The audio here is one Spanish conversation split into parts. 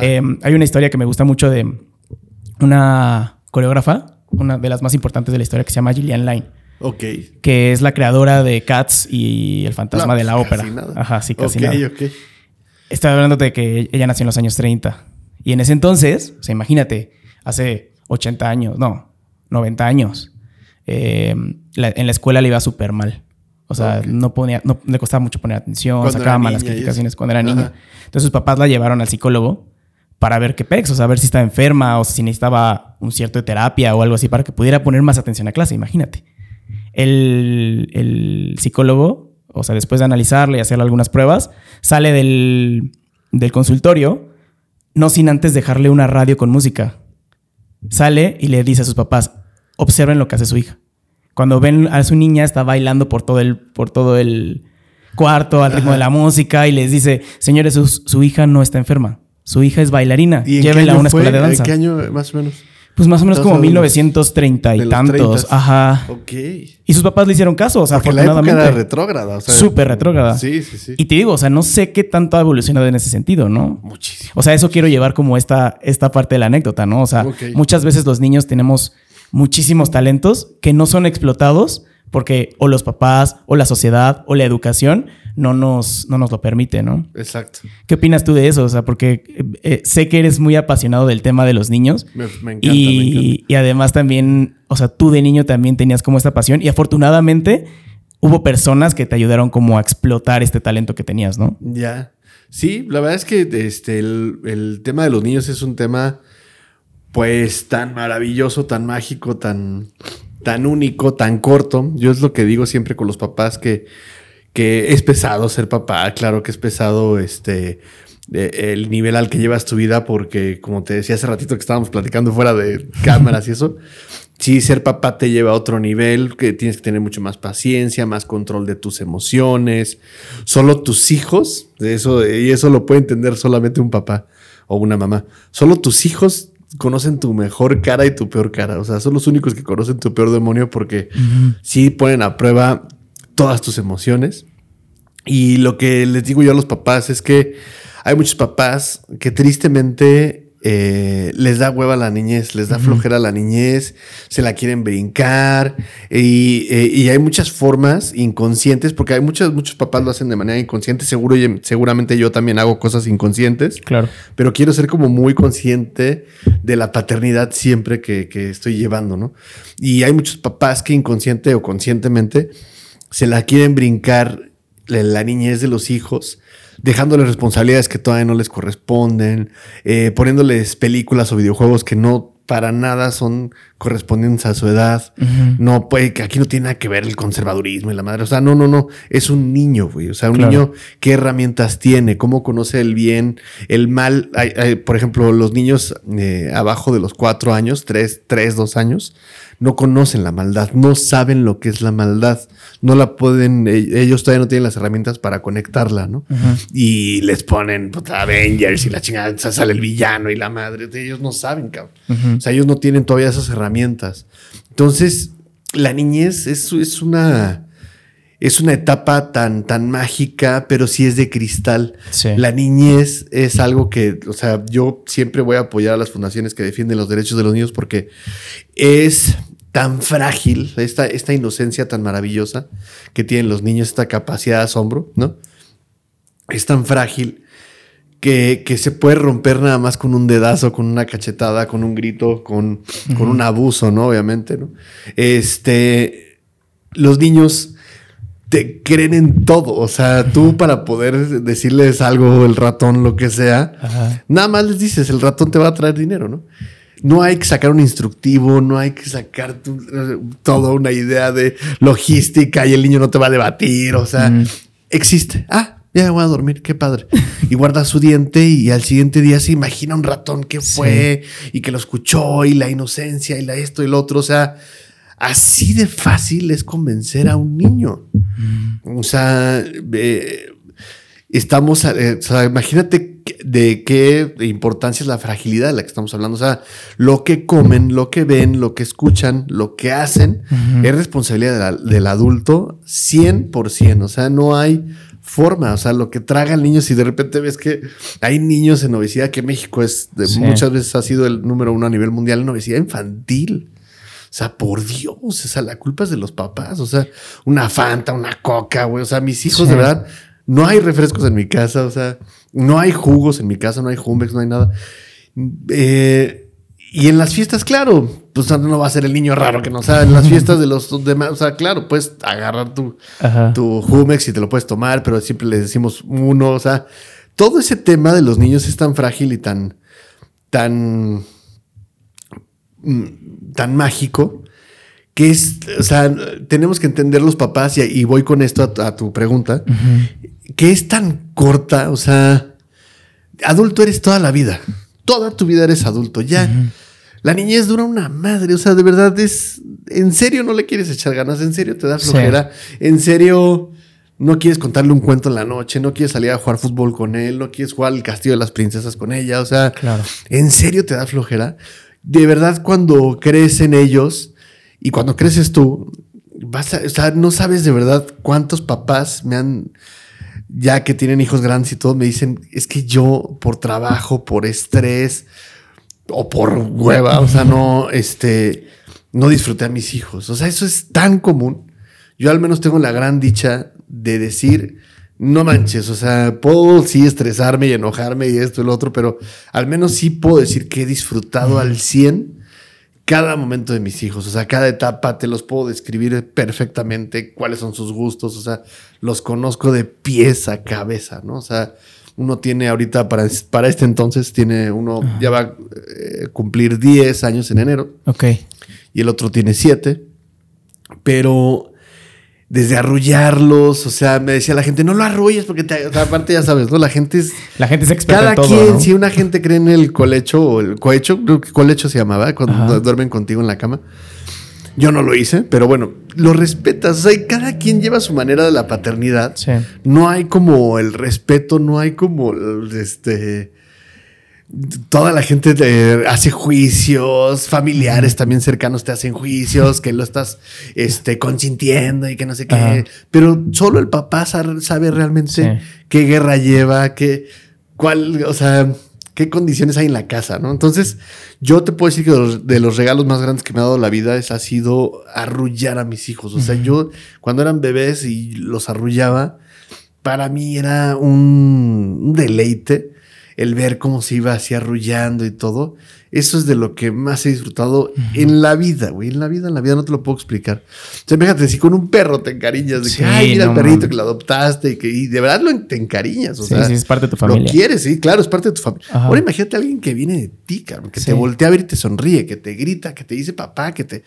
Em, hay una historia que me gusta mucho de una coreógrafa, una de las más importantes de la historia, que se llama Gillian Line. Ok. Que es la creadora de Cats y El fantasma de la pues, ópera. casi nada. Ajá, sí, casi Ok, nada. ok. Estoy hablando de que ella nació en los años 30. Y en ese entonces, o sea, imagínate, hace 80 años, no, 90 años, eh, la- en la escuela le iba súper mal. O sea, no ponía, no le costaba mucho poner atención, Cuando sacaba malas calificaciones cuando era niña. Ajá. Entonces sus papás la llevaron al psicólogo para ver qué pex, o sea, ver si estaba enferma o si necesitaba un cierto de terapia o algo así para que pudiera poner más atención a clase, imagínate. El, el psicólogo, o sea, después de analizarle y hacerle algunas pruebas, sale del, del consultorio, no sin antes dejarle una radio con música. Sale y le dice a sus papás, observen lo que hace su hija. Cuando ven a su niña está bailando por todo el, por todo el cuarto al ritmo de la música y les dice, señores, su, su hija no está enferma. Su hija es bailarina. ¿Y Llévenla a una fue? escuela de danza. ¿En qué año más o menos? Pues más o menos como hablando de los- 1930 y tantos. 30s. Ajá. Ok. Y sus papás le hicieron caso, o sea, Porque la época afortunadamente. era retrógrada. O sea, Súper retrógrada. Sí, sí, sí. Y te digo, o sea, no sé qué tanto ha evolucionado en ese sentido, ¿no? Muchísimo. O sea, eso quiero llevar como esta, esta parte de la anécdota, ¿no? O sea, muchas veces los niños tenemos muchísimos talentos que no son explotados porque o los papás, o la sociedad, o la educación no nos, no nos lo permite, ¿no? Exacto. ¿Qué opinas tú de eso? O sea, porque eh, eh, sé que eres muy apasionado del tema de los niños. Me, me encanta, me y, encanta. y además también, o sea, tú de niño también tenías como esta pasión y afortunadamente hubo personas que te ayudaron como a explotar este talento que tenías, ¿no? Ya. Sí, la verdad es que este, el, el tema de los niños es un tema, pues, tan maravilloso, tan mágico, tan, tan único, tan corto. Yo es lo que digo siempre con los papás que, que es pesado ser papá. Claro que es pesado este, eh, el nivel al que llevas tu vida, porque, como te decía hace ratito que estábamos platicando fuera de cámaras y eso. Sí, ser papá te lleva a otro nivel, que tienes que tener mucho más paciencia, más control de tus emociones. Solo tus hijos, eso, y eso lo puede entender solamente un papá o una mamá. Solo tus hijos conocen tu mejor cara y tu peor cara. O sea, son los únicos que conocen tu peor demonio porque sí ponen a prueba todas tus emociones. Y lo que les digo yo a los papás es que hay muchos papás que tristemente eh, les da hueva a la niñez, les da flojera a la niñez, se la quieren brincar y, eh, y hay muchas formas inconscientes, porque hay muchos, muchos papás lo hacen de manera inconsciente, seguro, y- seguramente yo también hago cosas inconscientes, Claro. pero quiero ser como muy consciente de la paternidad siempre que, que estoy llevando, ¿no? Y hay muchos papás que inconsciente o conscientemente se la quieren brincar la, la niñez de los hijos, dejándoles responsabilidades que todavía no les corresponden, eh, poniéndoles películas o videojuegos que no para nada son correspondientes a su edad. No puede, que aquí no tiene nada que ver el conservadurismo y la madre. O sea, no, no, no. Es un niño, güey. O sea, un Claro. niño, ¿qué herramientas tiene? ¿Cómo conoce el bien, el mal? Hay- hay, por ejemplo, los niños eh, abajo de los cuatro años, tres, tres, dos años, no conocen la maldad, no saben lo que es la maldad, no la pueden, eh, ellos todavía no tienen las herramientas para conectarla, ¿no? Y les ponen puta, Avengers y la chingada, sale el villano y la madre, ellos no saben, cabrón. O sea, ellos no tienen todavía esas herramientas. Entonces, la niñez es, es una... Es una etapa tan, tan mágica, pero sí es de cristal. Sí. La niñez es algo que, o sea, yo siempre voy a apoyar a las fundaciones que defienden los derechos de los niños porque es tan frágil, esta, esta inocencia tan maravillosa que tienen los niños, esta capacidad de asombro, ¿no? Es tan frágil que, que se puede romper nada más con un dedazo, con una cachetada, con un grito, con, con un abuso, ¿no? Obviamente, ¿no? Este, los niños te creen en todo. O sea, tú para poder decirles algo, el ratón, lo que sea, nada más les dices, el ratón te va a traer dinero, ¿no? No hay que sacar un instructivo, no hay que sacar tu- toda una idea de logística y el niño no te va a debatir, o sea, existe. Ah, ya me voy a dormir, qué padre. Y guarda su diente y al siguiente día se imagina un ratón que fue y que lo escuchó y la inocencia y la esto y lo otro, o sea, así de fácil es convencer a un niño. O sea, eh, estamos, eh, o sea, imagínate de qué importancia es la fragilidad de la que estamos hablando. O sea, lo que comen, lo que ven, lo que escuchan, lo que hacen, es responsabilidad de la- del adulto 100%. O sea, no hay forma, o sea, lo que traga el niño, si de repente ves que hay niños en obesidad, que México es de- Sí. muchas veces ha sido el número uno a nivel mundial en obesidad infantil. O sea, por Dios, o sea, la culpa es de los papás. O sea, una Fanta, una Coca, güey. O sea, mis hijos, Sí. de verdad, no hay refrescos en mi casa. O sea, no hay jugos en mi casa, no hay Jumex, no hay nada. Eh, y en las fiestas, claro, pues no va a ser el niño raro que no sabe. En las fiestas de los demás, o sea, claro, puedes agarrar tu, Ajá. tu Jumex y te lo puedes tomar, pero siempre le decimos uno. O sea, todo ese tema de los niños es tan frágil y tan, tan, mm, tan mágico que es, o sea, tenemos que entender los papás y, y voy con esto a tu pregunta, que es tan corta, o sea, adulto eres toda la vida, toda tu vida eres adulto, ya. La niñez dura una madre, o sea, de verdad es, en serio no le quieres echar ganas, en serio te da Sí. flojera, en serio no quieres contarle un cuento en la noche, no quieres salir a jugar fútbol con él, no quieres jugar al castillo de las princesas con ella, o sea, Claro. ¿En serio te da flojera? De verdad, cuando crecen ellos y cuando creces tú, vas a, o sea, no sabes de verdad cuántos papás me han, ya que tienen hijos grandes y todo, me dicen, es que yo por trabajo, por estrés o por hueva, o sea, no, este, no disfruté a mis hijos. O sea, eso es tan común. Yo al menos tengo la gran dicha de decir, no manches, o sea, puedo sí estresarme y enojarme y esto y lo otro, pero al menos sí puedo decir que he disfrutado al 100 cada momento de mis hijos, o sea, cada etapa te los puedo describir perfectamente, cuáles son sus gustos, o sea, los conozco de pies a cabeza, ¿no? O sea, uno tiene ahorita, para, para este entonces, tiene uno, ya va a eh, cumplir 10 años en enero Ok. y el otro tiene 7, pero desde arrullarlos, o sea, me decía la gente, no lo arrulles porque te, o sea, aparte ya sabes, ¿no? La gente es... La gente es experta Cada en todo, quien, ¿no? si una gente cree en el colecho o el cohecho, creo que colecho se llamaba, cuando Ajá. duermen contigo en la cama. Yo no lo hice, pero bueno, lo respetas. O sea, cada quien lleva su manera de la paternidad. Sí. No hay como el respeto, no hay como este. Toda la gente te hace juicios, familiares también cercanos te hacen juicios, que lo estás este, consintiendo y que no sé qué. Ajá. Pero solo el papá sa- sabe realmente Sí. qué guerra lleva, qué, cuál, o sea, qué condiciones hay en la casa, ¿no? Entonces, yo te puedo decir que de los, de los regalos más grandes que me ha dado la vida es, ha sido arrullar a mis hijos. O sea, yo cuando eran bebés y los arrullaba, para mí era un, un deleite el ver cómo se iba así arrullando y todo. Eso es de lo que más he disfrutado en la vida, güey. En la vida, en la vida no te lo puedo explicar. O sea, fíjate, si con un perro te encariñas, de Sí, que, ay, mira no el perrito que lo adoptaste y que y de verdad lo te encariñas. O Sí, sea, sí, es parte de tu lo familia. quieres, sí, claro, es parte de tu familia. Ajá. Ahora imagínate a alguien que viene de ti, cabrón, que Sí. te voltea a ver y te sonríe, que te grita, que te dice papá, que te,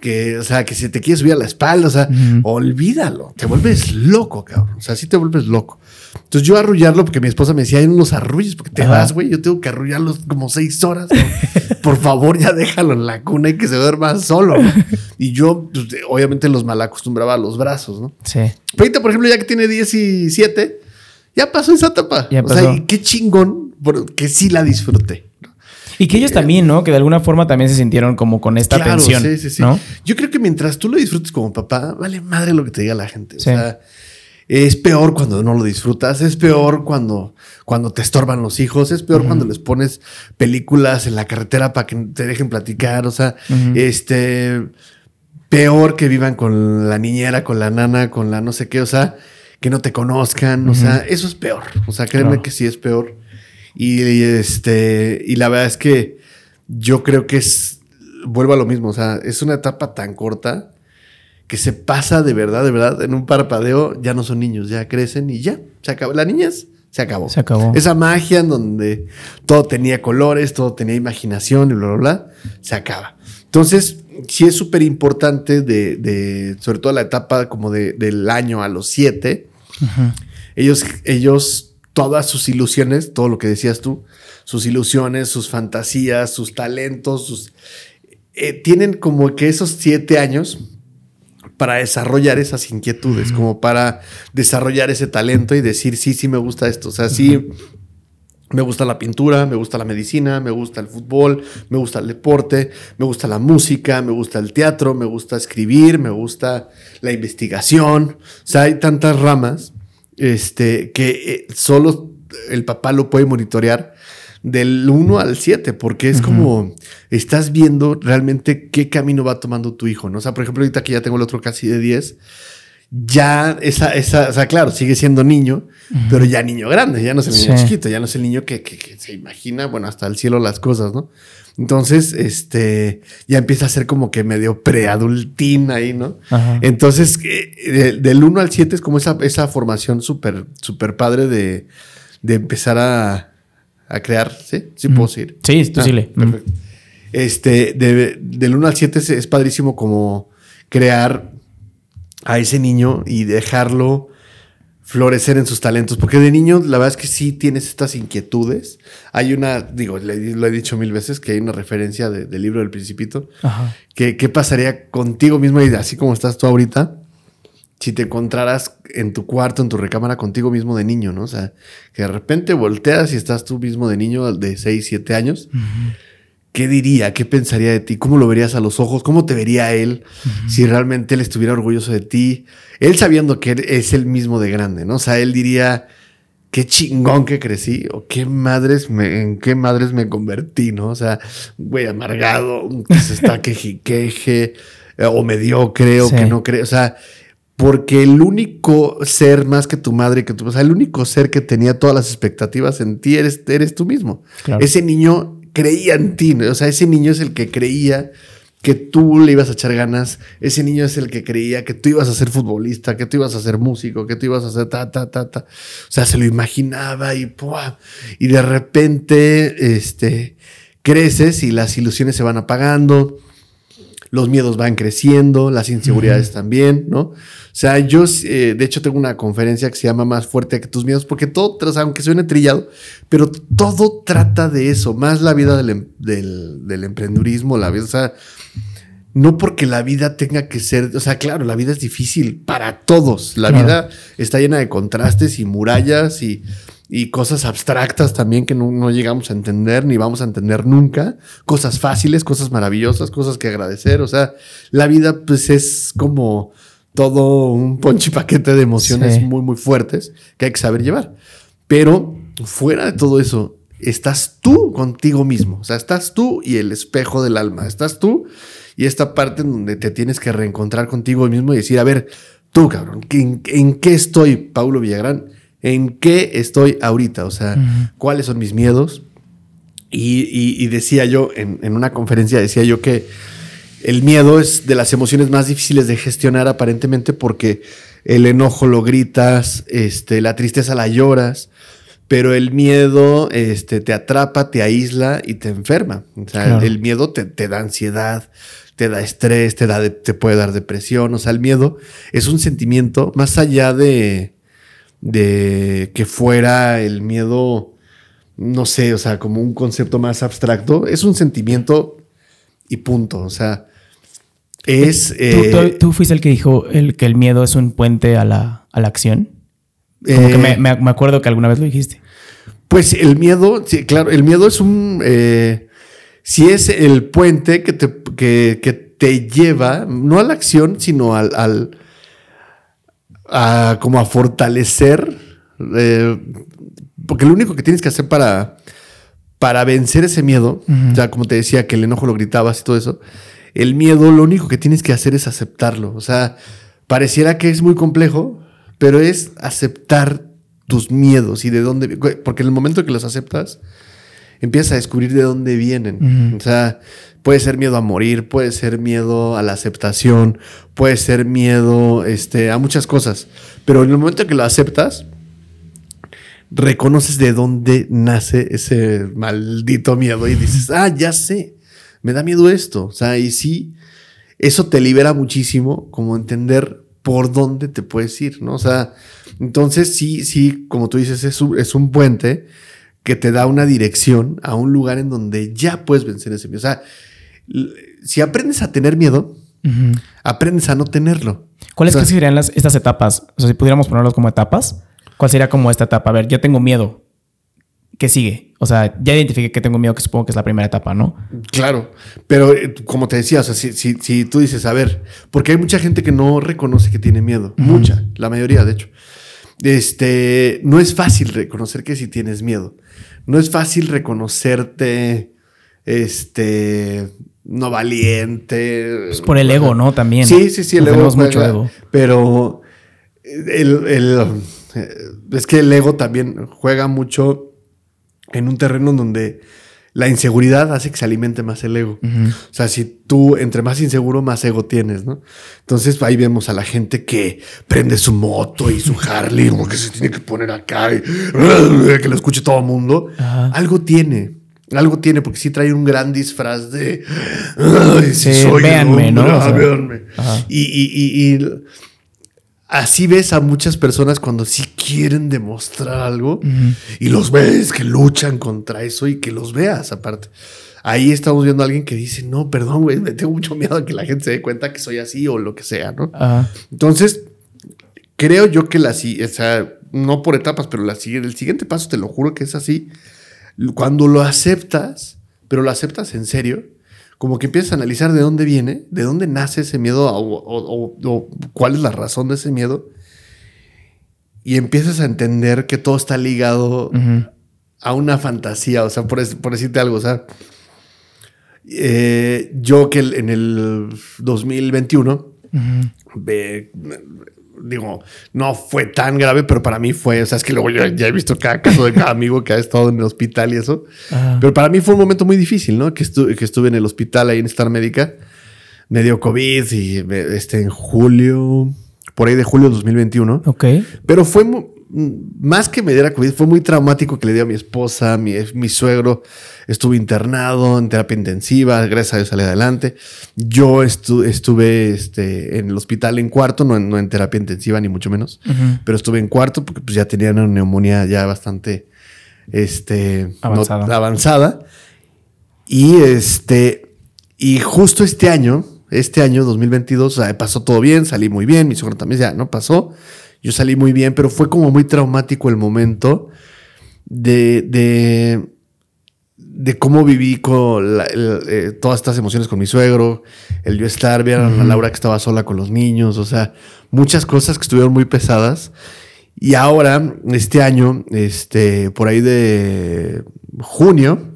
que, o sea, que se te quiere subir a la espalda, o sea, olvídalo, te vuelves loco, cabrón. O sea, sí te vuelves loco. Entonces yo arrullarlo porque mi esposa me decía, no los arrulles porque te Ajá. vas, güey. Yo tengo que arrullarlos como seis horas. ¿no? Por favor, ya déjalo en la cuna y que se duerma solo. ¿no? Y yo, pues, obviamente, los mal acostumbraba a los brazos, ¿no? Sí. Ahorita, por ejemplo, ya que tiene 17, ya pasó esa etapa. Ya o sea, y qué chingón, porque sí la disfruté. Y que ellos también, ¿no? Que de alguna forma también se sintieron como con esta Claro, tensión. sí, sí, sí. ¿no? Yo creo que mientras tú lo disfrutes como papá, vale madre lo que te diga la gente. O Sí. sea, es peor cuando no lo disfrutas, es peor cuando, cuando te estorban los hijos, es peor cuando les pones películas en la carretera para que te dejen platicar. O sea, este peor que vivan con la niñera, con la nana, con la no sé qué, o sea, que no te conozcan. O sea, eso es peor. O sea, créeme Claro. que sí es peor. Y, y, este, y la verdad es que yo creo que es, vuelvo a lo mismo, o sea, es una etapa tan corta que se pasa de verdad, de verdad, en un parpadeo, ya no son niños, ya crecen y ya, se acabó. La niñez se acabó. Se acabó. Esa magia en donde todo tenía colores, todo tenía imaginación y bla, bla, bla, se acaba. Entonces, sí es súper importante de, de, sobre todo la etapa como de, del año a los siete, ellos, ellos, todas sus ilusiones, todo lo que decías tú, sus ilusiones, sus fantasías, sus talentos, sus, eh, tienen como que esos siete años para desarrollar esas inquietudes, como para desarrollar ese talento y decir, sí, sí me gusta esto. O sea, sí, me gusta la pintura, me gusta la medicina, me gusta el fútbol, me gusta el deporte, me gusta la música, me gusta el teatro, me gusta escribir, me gusta la investigación. O sea, hay tantas ramas este, que eh, solo el papá lo puede monitorear del 1 al 7, porque es como estás viendo realmente qué camino va tomando tu hijo, ¿no? O sea, por ejemplo, ahorita que ya tengo el otro casi de 10, ya esa, esa, o sea, claro, sigue siendo niño, pero ya niño grande, ya no es el niño chiquito, ya no es el niño que, que, se imagina, bueno, hasta el cielo las cosas, ¿no? Entonces, este, ya empieza a ser como que medio preadultín ahí, ¿no? Entonces, eh, del 1 al 7 es como esa, esa formación súper, súper padre de, de empezar a, a crear, ¿sí? Sí, puedo decir. Sí, tú sí le. Perfecto. Este, del 1 al 7 es, padrísimo como crear a ese niño y dejarlo florecer en sus talentos, porque de niño la verdad es que sí tienes estas inquietudes. Hay una, digo, lo he dicho mil veces, que hay una referencia del libro del principito, Ajá. que qué pasaría contigo mismo y así como estás tú ahorita, si te encontraras en tu cuarto, en tu recámara contigo mismo de niño, ¿no? O sea, que de repente volteas y estás tú mismo de niño de 6, 7 años. ¿Qué diría? ¿Qué pensaría de ti? ¿Cómo lo verías a los ojos? ¿Cómo te vería él si realmente él estuviera orgulloso de ti? Él sabiendo que es el mismo de grande, ¿no? O sea, él diría, qué chingón que crecí o qué madres me, en qué madres me convertí, ¿no? O sea, güey, amargado, que se está quejiqueje o mediocre o que no cree, o sea, porque el único ser más que tu madre, que tu, o sea, el único ser que tenía todas las expectativas en ti eres, eres tú mismo. Ese niño creía en ti, o sea, ese niño es el que creía que tú le ibas a echar ganas, ese niño es el que creía que tú ibas a ser futbolista, que tú ibas a ser músico, que tú ibas a ser ta, ta, ta, ta. O sea, se lo imaginaba y, y de repente, este, creces y las ilusiones se van apagando los miedos van creciendo, las inseguridades también, ¿no? O sea, yo, eh, de hecho, tengo una conferencia que se llama Más fuerte que tus miedos, porque todo, o aunque suene trillado, pero todo trata de eso, más la vida del, em, del, emprendurismo, la vida, o sea, no porque la vida tenga que ser, o sea, claro, la vida es difícil para todos, la vida está llena de contrastes y murallas y y cosas abstractas también que no, llegamos a entender ni vamos a entender nunca, cosas fáciles, cosas maravillosas, cosas que agradecer, o sea, la vida pues es como todo un ponchipaquete de emociones muy muy fuertes que hay que saber llevar. Pero fuera de todo eso, estás tú contigo mismo, o sea, estás tú y el espejo del alma, estás tú y esta parte en donde te tienes que reencontrar contigo mismo y decir, a ver, tú cabrón, ¿en, en qué estoy, Paulo Villagrán? En qué estoy ahorita, o sea, cuáles son mis miedos. Y, decía yo, en, una conferencia decía yo que el miedo es de las emociones más difíciles de gestionar aparentemente porque el enojo lo gritas, este, la tristeza la lloras, pero el miedo este, te atrapa, te aísla y te enferma. O sea, el miedo te, te, da ansiedad, te da estrés, te, da, te puede dar depresión. O sea, el miedo es un sentimiento más allá de, de que fuera el miedo, no sé, o sea, como un concepto más abstracto, es un sentimiento y punto, o sea, es... ¿Tú, tú, eh, fuiste el que dijo el, que el miedo es un puente a la, acción? Como que me, eh, me, acuerdo que alguna vez lo dijiste. Pues el miedo, sí, claro, el miedo es un... Eh, si es el puente que te, que, te lleva, no a la acción, sino al a como a fortalecer, eh, porque lo único que tienes que hacer para, para vencer ese miedo, ya como te decía que el enojo lo gritabas y todo eso, el miedo lo único que tienes que hacer es aceptarlo. O sea, pareciera que es muy complejo, pero es aceptar tus miedos y de dónde, porque en el momento que los aceptas, empiezas a descubrir de dónde vienen. O sea, Puede ser miedo a morir, puede ser miedo a la aceptación, puede ser miedo este, a muchas cosas. Pero en el momento que lo aceptas, reconoces de dónde nace ese maldito miedo y dices, ah, ya sé, me da miedo esto. O sea, y sí, eso te libera muchísimo como entender por dónde te puedes ir, ¿no? O sea, entonces sí, sí, como tú dices, es un, es un puente que te da una dirección a un lugar en donde ya puedes vencer ese miedo. O sea, si aprendes a tener miedo, aprendes a no tenerlo. ¿Cuáles serían las, estas etapas? O sea, si pudiéramos ponerlos como etapas, ¿cuál sería como esta etapa? A ver, yo tengo miedo. ¿Qué sigue? O sea, ya identifiqué que tengo miedo, que supongo que es la primera etapa, ¿no? Claro, pero eh, como te decía, o sea, si, si, tú dices, a ver, porque hay mucha gente que no reconoce que tiene miedo, mucha, la mayoría, de hecho. Este, no es fácil reconocer que si tienes miedo. No es fácil reconocerte, este, no valiente. Es por el ego, ¿no? También. Sí, sí, sí, el ego. Tenemos mucho juega, ego. Pero el, el, es que el ego también juega mucho en un terreno donde la inseguridad hace que se alimente más el ego. O sea, si tú entre más inseguro, más ego tienes, ¿no? Entonces ahí vemos a la gente que prende su moto y su Harley, como que se tiene que poner acá y que lo escuche todo el mundo. Algo tiene. Algo tiene, porque sí trae un gran disfraz de. "Ay, sí Sí, soy el véanme, ¿no? hombre, O ah, sea, véanme". ajá. Y, y- y- y así ves a muchas personas cuando sí quieren demostrar algo y los ves que luchan contra eso y que los veas aparte. Ahí estamos viendo a alguien que dice, no, perdón, güey, me tengo mucho miedo a que la gente se dé cuenta que soy así o lo que sea, ¿no? Entonces, creo yo que la si- o sea, no por etapas, pero la, el siguiente paso, te lo juro que es así. Cuando lo aceptas, pero lo aceptas en serio, como que empiezas a analizar de dónde viene, de dónde nace ese miedo o, o- o- o cuál es la razón de ese miedo. Y empiezas a entender que todo está ligado a una fantasía, o sea, por, decirte algo, o sea, eh, yo que en el 2021 Ujú. ve- digo, no fue tan grave, pero para mí fue, o sea, es que luego yo ya he visto cada caso de cada amigo que ha estado en el hospital y eso, Ajá. pero para mí fue un momento muy difícil, ¿no? Que, estu- que estuve en el hospital ahí en Star Médica, me dio COVID y me- este, en julio, por ahí de julio de 2021. Ok. Pero fue más que me diera COVID, fue muy traumático que le dio a mi esposa, mi, mi suegro estuvo internado en terapia intensiva, gracias a Dios salí adelante. Yo estu- estuve este, en el hospital en cuarto, no en, no en terapia intensiva ni mucho menos, Ujú. pero estuve en cuarto porque pues, ya tenía una neumonía ya bastante este, no- Avanzada. avanzada. Y este, y justo este año, este año 2022, o sea, pasó todo bien, salí muy bien, mi suegro también ya no pasó. Yo salí muy bien, pero fue como muy traumático el momento de, de, de cómo viví con la- el- eh, todas estas emociones con mi suegro, el yo estar, ver a la Laura que estaba sola con los niños, o sea, muchas cosas que estuvieron muy pesadas. Y ahora, este año, este, por ahí de junio.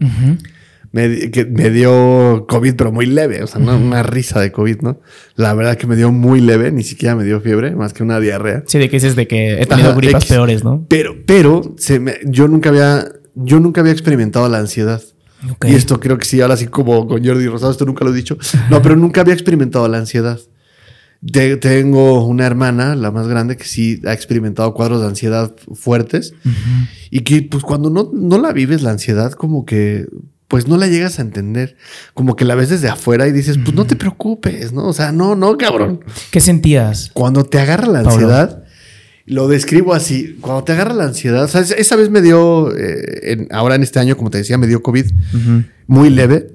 Me, que me dio COVID, pero muy leve, o sea, una, una risa de COVID, ¿no? La verdad que me dio muy leve, ni siquiera me dio fiebre, más que una diarrea. Sí, de que dices de que he tenido Ajá, gripas X. peores, ¿no? Pero, pero se me- yo nunca había, yo nunca había experimentado la ansiedad. Ok. Y esto creo que sí, ahora sí como con Jordi Rosado, esto nunca lo he dicho. No, pero nunca había experimentado la ansiedad. Te- tengo una hermana, la más grande, que sí ha experimentado cuadros de ansiedad fuertes y que pues cuando no, no la vives la ansiedad como que pues no la llegas a entender, como que la ves desde afuera y dices, pues no te preocupes, ¿no? O sea, no, no, cabrón. ¿Qué sentías? Cuando te agarra la Pablo. ansiedad, lo describo así, cuando te agarra la ansiedad, o sea, esa- vez me dio, eh, en- ahora en este año, como te decía, me dio COVID muy leve.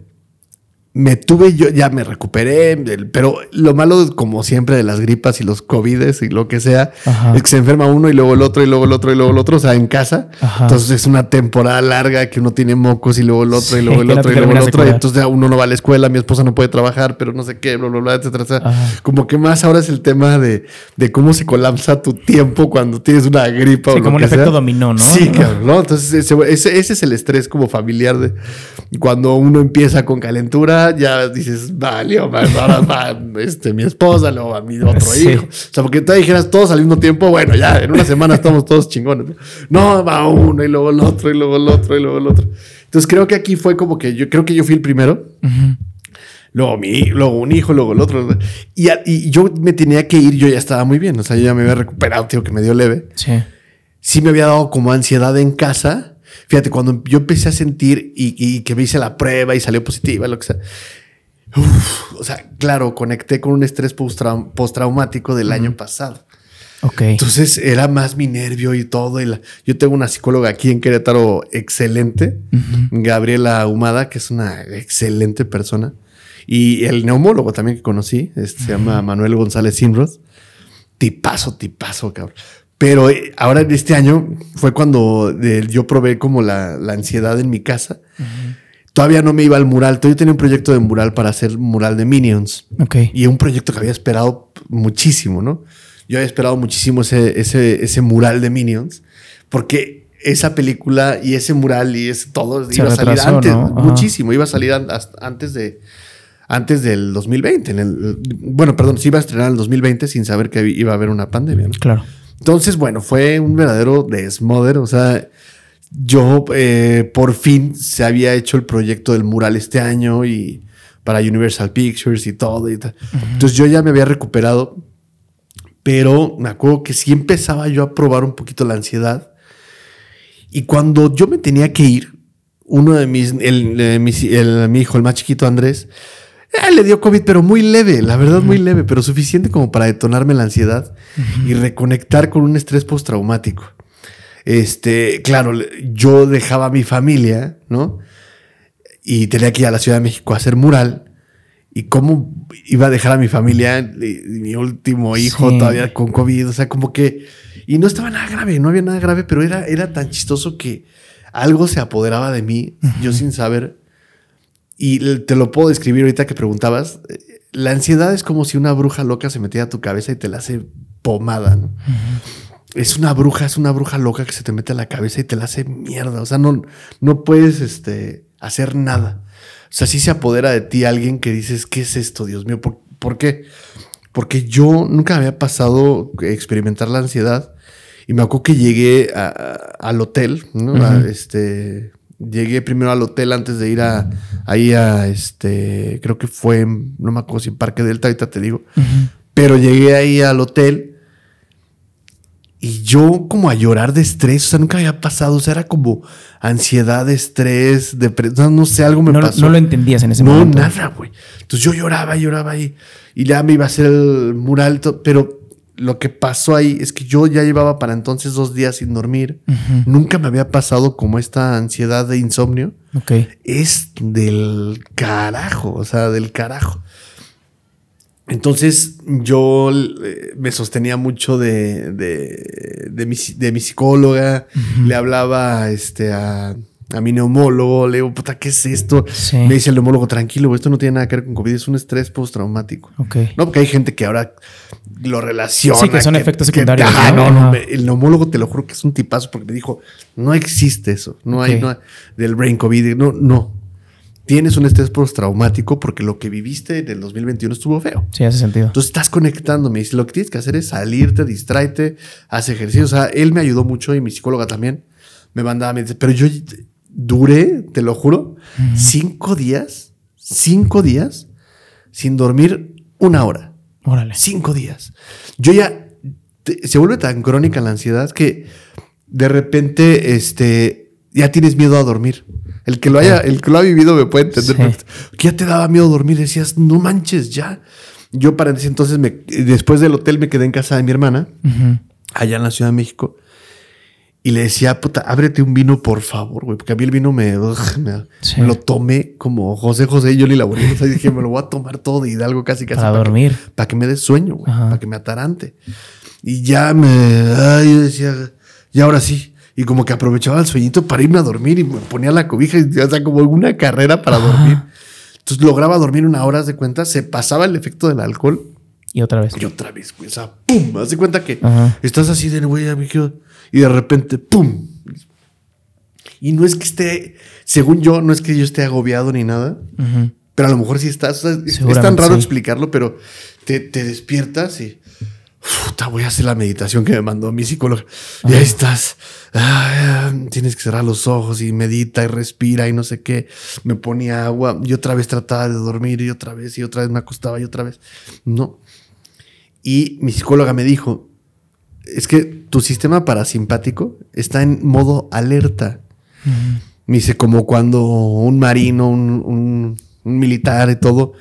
Me tuve yo, ya me recuperé, pero lo malo, como siempre, de las gripas y los COVIDes y lo que sea, Ajá. es que se enferma uno y luego el otro y luego el otro y luego el otro, o sea, en casa. Ajá. Entonces es una temporada larga que uno tiene mocos y luego el otro y luego el otro y luego el otro. Y entonces ya uno no va a la escuela, mi esposa no puede trabajar, pero no sé qué, bla, bla, bla, etcétera. etcétera. Ajá. Como que más ahora es el tema de, de cómo se colapsa tu tiempo cuando tienes una gripa Sí, o lo como un que efecto sea. dominó, ¿no? Sí, cabrón, ¿no? Entonces ese- ese es el estrés como familiar de cuando uno empieza con calentura, ya dices, valió, va, ahora va este, mi esposa, luego va mi otro Sí. hijo. O sea, porque tú dijeras todos al mismo tiempo, bueno, ya en una semana estamos todos chingones. No, va uno y luego el otro y luego el otro y luego el otro. Entonces creo que aquí fue como que yo creo que yo fui el primero. Luego mi, luego un hijo, luego el otro. Y, y yo me tenía que ir, yo ya estaba muy bien. O sea, yo ya me había recuperado, tío, que me dio leve Sí. sí me había dado como ansiedad en casa. Fíjate, cuando yo empecé a sentir y, y que me hice la prueba y salió positiva, lo que sea. uf, o sea, claro, conecté con un estrés postrau- postraumático del año pasado. Ok. Entonces era más mi nervio y todo. Y la- yo tengo una psicóloga aquí en Querétaro excelente, Ujú. Gabriela Humada, que es una excelente persona. Y el neumólogo también que conocí, este, se llama Manuel González Sinrod. Tipazo, tipazo, cabrón. Pero eh, ahora este año fue cuando yo probé como la, la ansiedad en mi casa. Todavía no me iba al mural. Yo tenía un proyecto de mural para hacer mural de Minions. Ok. Y un proyecto que había esperado muchísimo, ¿no? yo había esperado muchísimo ese, ese, ese mural de Minions, porque esa película y ese mural y ese todo Se iba a salir antes, muchísimo, iba a salir an- antes de antes del 2020. En el, bueno, perdón, se iba a estrenar en el 2020 sin saber que iba a haber una pandemia. ¿no? Claro. Entonces, bueno, fue un verdadero desmoder. O sea, yo eh, por fin se había hecho el proyecto del mural este año y para Universal Pictures y todo. y tal. Entonces yo ya me había recuperado, pero me acuerdo que sí empezaba yo a probar un poquito la ansiedad. Y cuando yo me tenía que ir, uno de mis, el, el- mi hijo, el más chiquito Andrés, eh, le dio COVID, pero muy leve, la verdad muy leve, pero suficiente como para detonarme la ansiedad y reconectar con un estrés postraumático. Este, claro, yo dejaba a mi familia, ¿no? Y tenía que ir a la Ciudad de México a hacer mural. ¿Y cómo iba a dejar a mi familia, mi último hijo Sí. todavía con COVID? O sea, como que... Y no estaba nada grave, no había nada grave, pero era, era tan chistoso que algo se apoderaba de mí, yo sin saber. Y te lo puedo describir ahorita que preguntabas. Eh, La ansiedad es como si una bruja loca se metiera a tu cabeza y te la hace pomada, ¿no? Es una bruja, es una bruja loca que se te mete a la cabeza y te la hace mierda. O sea, no, no puedes este, hacer nada. O sea, sí se apodera de ti alguien que dices, ¿qué es esto, Dios mío? ¿Por, por qué? Porque yo nunca había pasado experimentar la ansiedad. Y me acuerdo que llegué a- a- al hotel, ¿no? A, este, llegué primero al hotel antes de ir a, ahí a, este, creo que fue, no me acuerdo si en Parque Delta, ahorita te digo. Pero llegué ahí al hotel y yo como a llorar de estrés, o sea, nunca había pasado, o sea, era como ansiedad, estrés, depresión, no sé, algo me No, pasó. no lo entendías en ese No, momento. nada, güey. Entonces yo lloraba, lloraba y, y ya me iba a hacer el mural, pero lo que pasó ahí es que yo ya llevaba para entonces dos días sin dormir. Nunca me había pasado como esta ansiedad de insomnio. Ok. Es del carajo, o sea, del carajo. Entonces yo eh, me sostenía mucho de, de, de mi, de mi psicóloga, le hablaba este, a, a mi neumólogo, le digo, puta, ¿qué es esto? Sí. Me dice el neumólogo, tranquilo, esto no tiene nada que ver con COVID, es un estrés postraumático. Ok. No, porque hay gente que ahora lo relaciona. Sí, que son efectos secundarios, ajá, ¿no? no, no, el neumólogo te lo juro que es un tipazo porque me dijo, no existe eso, no hay no hay- del brain COVID, no, no. Tienes un estrés postraumático porque lo que viviste en el 2021 estuvo feo. Sí, hace sentido. Entonces estás conectando. Me dice, lo que tienes que hacer es salirte, distraerte, haz ejercicio. O sea, él me ayudó mucho y mi psicóloga también me mandaba, me dice, pero yo duré, te lo juro, cinco días, cinco días sin dormir una hora. Órale. Cinco días. Yo ya te- se vuelve tan crónica la ansiedad que de repente este, ya tienes miedo a dormir. El que lo haya, el que lo ha vivido me puede entender. Sí. Que ya te daba miedo dormir. Decías, no manches, ya. Yo para ese entonces, me, después del hotel, me quedé en casa de mi hermana, allá en la Ciudad de México. Y le decía, puta, ábrete un vino, por favor, güey. Porque a mí el vino me, ugh, me, Sí. me lo tomé como José José y Johnny Laboriel. O sea, dije, me lo voy a tomar todo de Hidalgo casi casi. Para que- dormir. para que me dé sueño, güey, para que me atarante. Y ya me, ay, yo decía, y ahora sí. Y como que aprovechaba el sueñito para irme a dormir y me ponía la cobija, y, o sea, como una carrera para Ajá. dormir. Entonces lograba dormir una hora, de cuenta, se pasaba el efecto del alcohol Y otra vez. y otra vez, güey, o sea, pum, haz de cuenta que Ajá. estás así de, güey, quiero- y de repente, pum. Y no es que esté, según yo, no es que yo esté agobiado ni nada, pero a lo mejor sí estás. o sea, es- tan raro sí. explicarlo, pero te, te despiertas y. Puta, voy a hacer la meditación que me mandó mi psicóloga. Y ahí estás. Ah, tienes que cerrar los ojos y medita y respira y no sé qué. Me ponía agua y otra vez trataba de dormir y otra vez y otra vez me acostaba y otra vez. No. Y mi psicóloga me dijo: Es que tu sistema parasimpático está en modo alerta. Me dice, como cuando un marino, un, un- un militar y todo,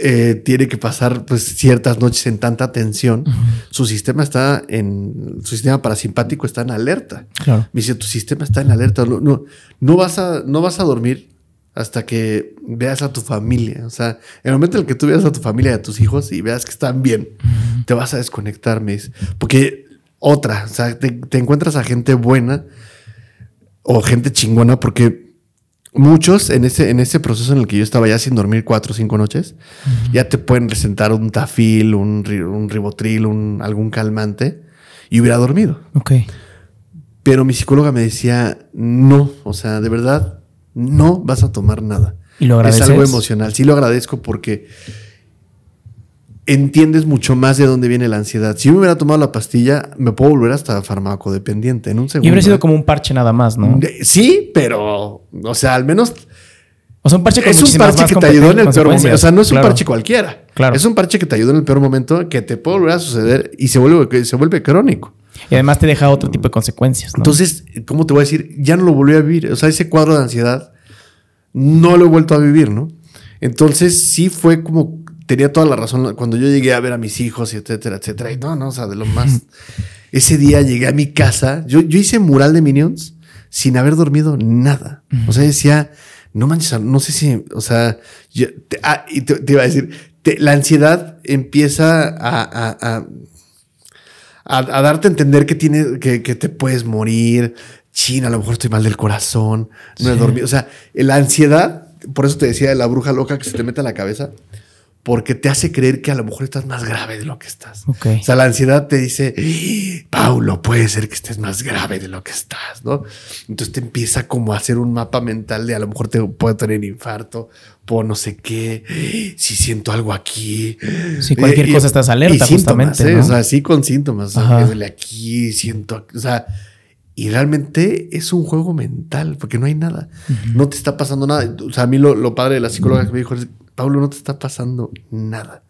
eh, tiene que pasar pues ciertas noches en tanta tensión, su sistema está en, su sistema parasimpático está en alerta. Claro. Me dice, tu sistema está en alerta, no, no, no, vas, a, no vas a dormir hasta que veas a tu familia. O sea, en el momento en el que tú veas a tu familia y a tus hijos y veas que están bien, te vas a desconectar, me dice. Porque otra, o sea, te, te encuentras a gente buena o gente chingona porque muchos en ese, en ese proceso en el que yo estaba ya sin dormir cuatro o cinco noches, ya te pueden presentar un tafil, un ribotril, un, algún calmante y hubiera dormido. Ok. Pero mi psicóloga me decía, no, o sea, de verdad, no vas a tomar nada. ¿Y lo Es agradeces? algo emocional. Sí lo agradezco porque entiendes mucho más de dónde viene la ansiedad. Si yo me hubiera tomado la pastilla, me puedo volver hasta farmacodependiente en un segundo. Y hubiera sido ¿eh? como un parche nada más, ¿no? Sí, pero, o sea, al menos O sea, un parche con es un parche que te ayudó en el peor momento. O sea, no es un Claro. parche cualquiera. Claro. Es un parche que te ayudó en el peor momento, que te puede volver a suceder y se vuelve, se vuelve crónico. Y además te deja otro tipo de consecuencias, ¿no? Entonces, ¿cómo te voy a decir? Ya no lo volví a vivir. O sea, ese cuadro de ansiedad no lo he vuelto a vivir, ¿no? Entonces, sí fue como tenía toda la razón cuando yo llegué a ver a mis hijos y etcétera, etcétera. Y no, no, o sea, de lo más. Ese día llegué a mi casa. Yo, yo hice mural de Minions sin haber dormido nada. O sea, decía, no manches, no sé si, o sea, yo- te- ah, y te, te iba a decir, te- la ansiedad empieza a, a- a- a, a darte a entender que, tiene, que, que te puedes morir. China, a lo mejor estoy mal del corazón, no he Sí. dormido. O sea, la ansiedad, por eso te decía de la bruja loca que se te mete a la cabeza, porque te hace creer que a lo mejor estás más grave de lo que estás. O sea, la ansiedad te dice, "¡Ah! Paulo, puede ser que estés más grave de lo que estás, ¿no? Entonces te empieza como a hacer un mapa mental de a lo mejor te puedo tener infarto, por no sé qué, si siento algo aquí. Sí, cualquier cosa estás alerta, y síntomas, justamente, ¿eh? ¿no? O sea, sí con síntomas. o sea, Ajá. Me duele aquí, siento, o sea, y realmente es un juego mental, porque no hay nada. No te está pasando nada. O sea, a mí lo, lo padre de la psicóloga que me dijo es, Pablo, no te está pasando nada.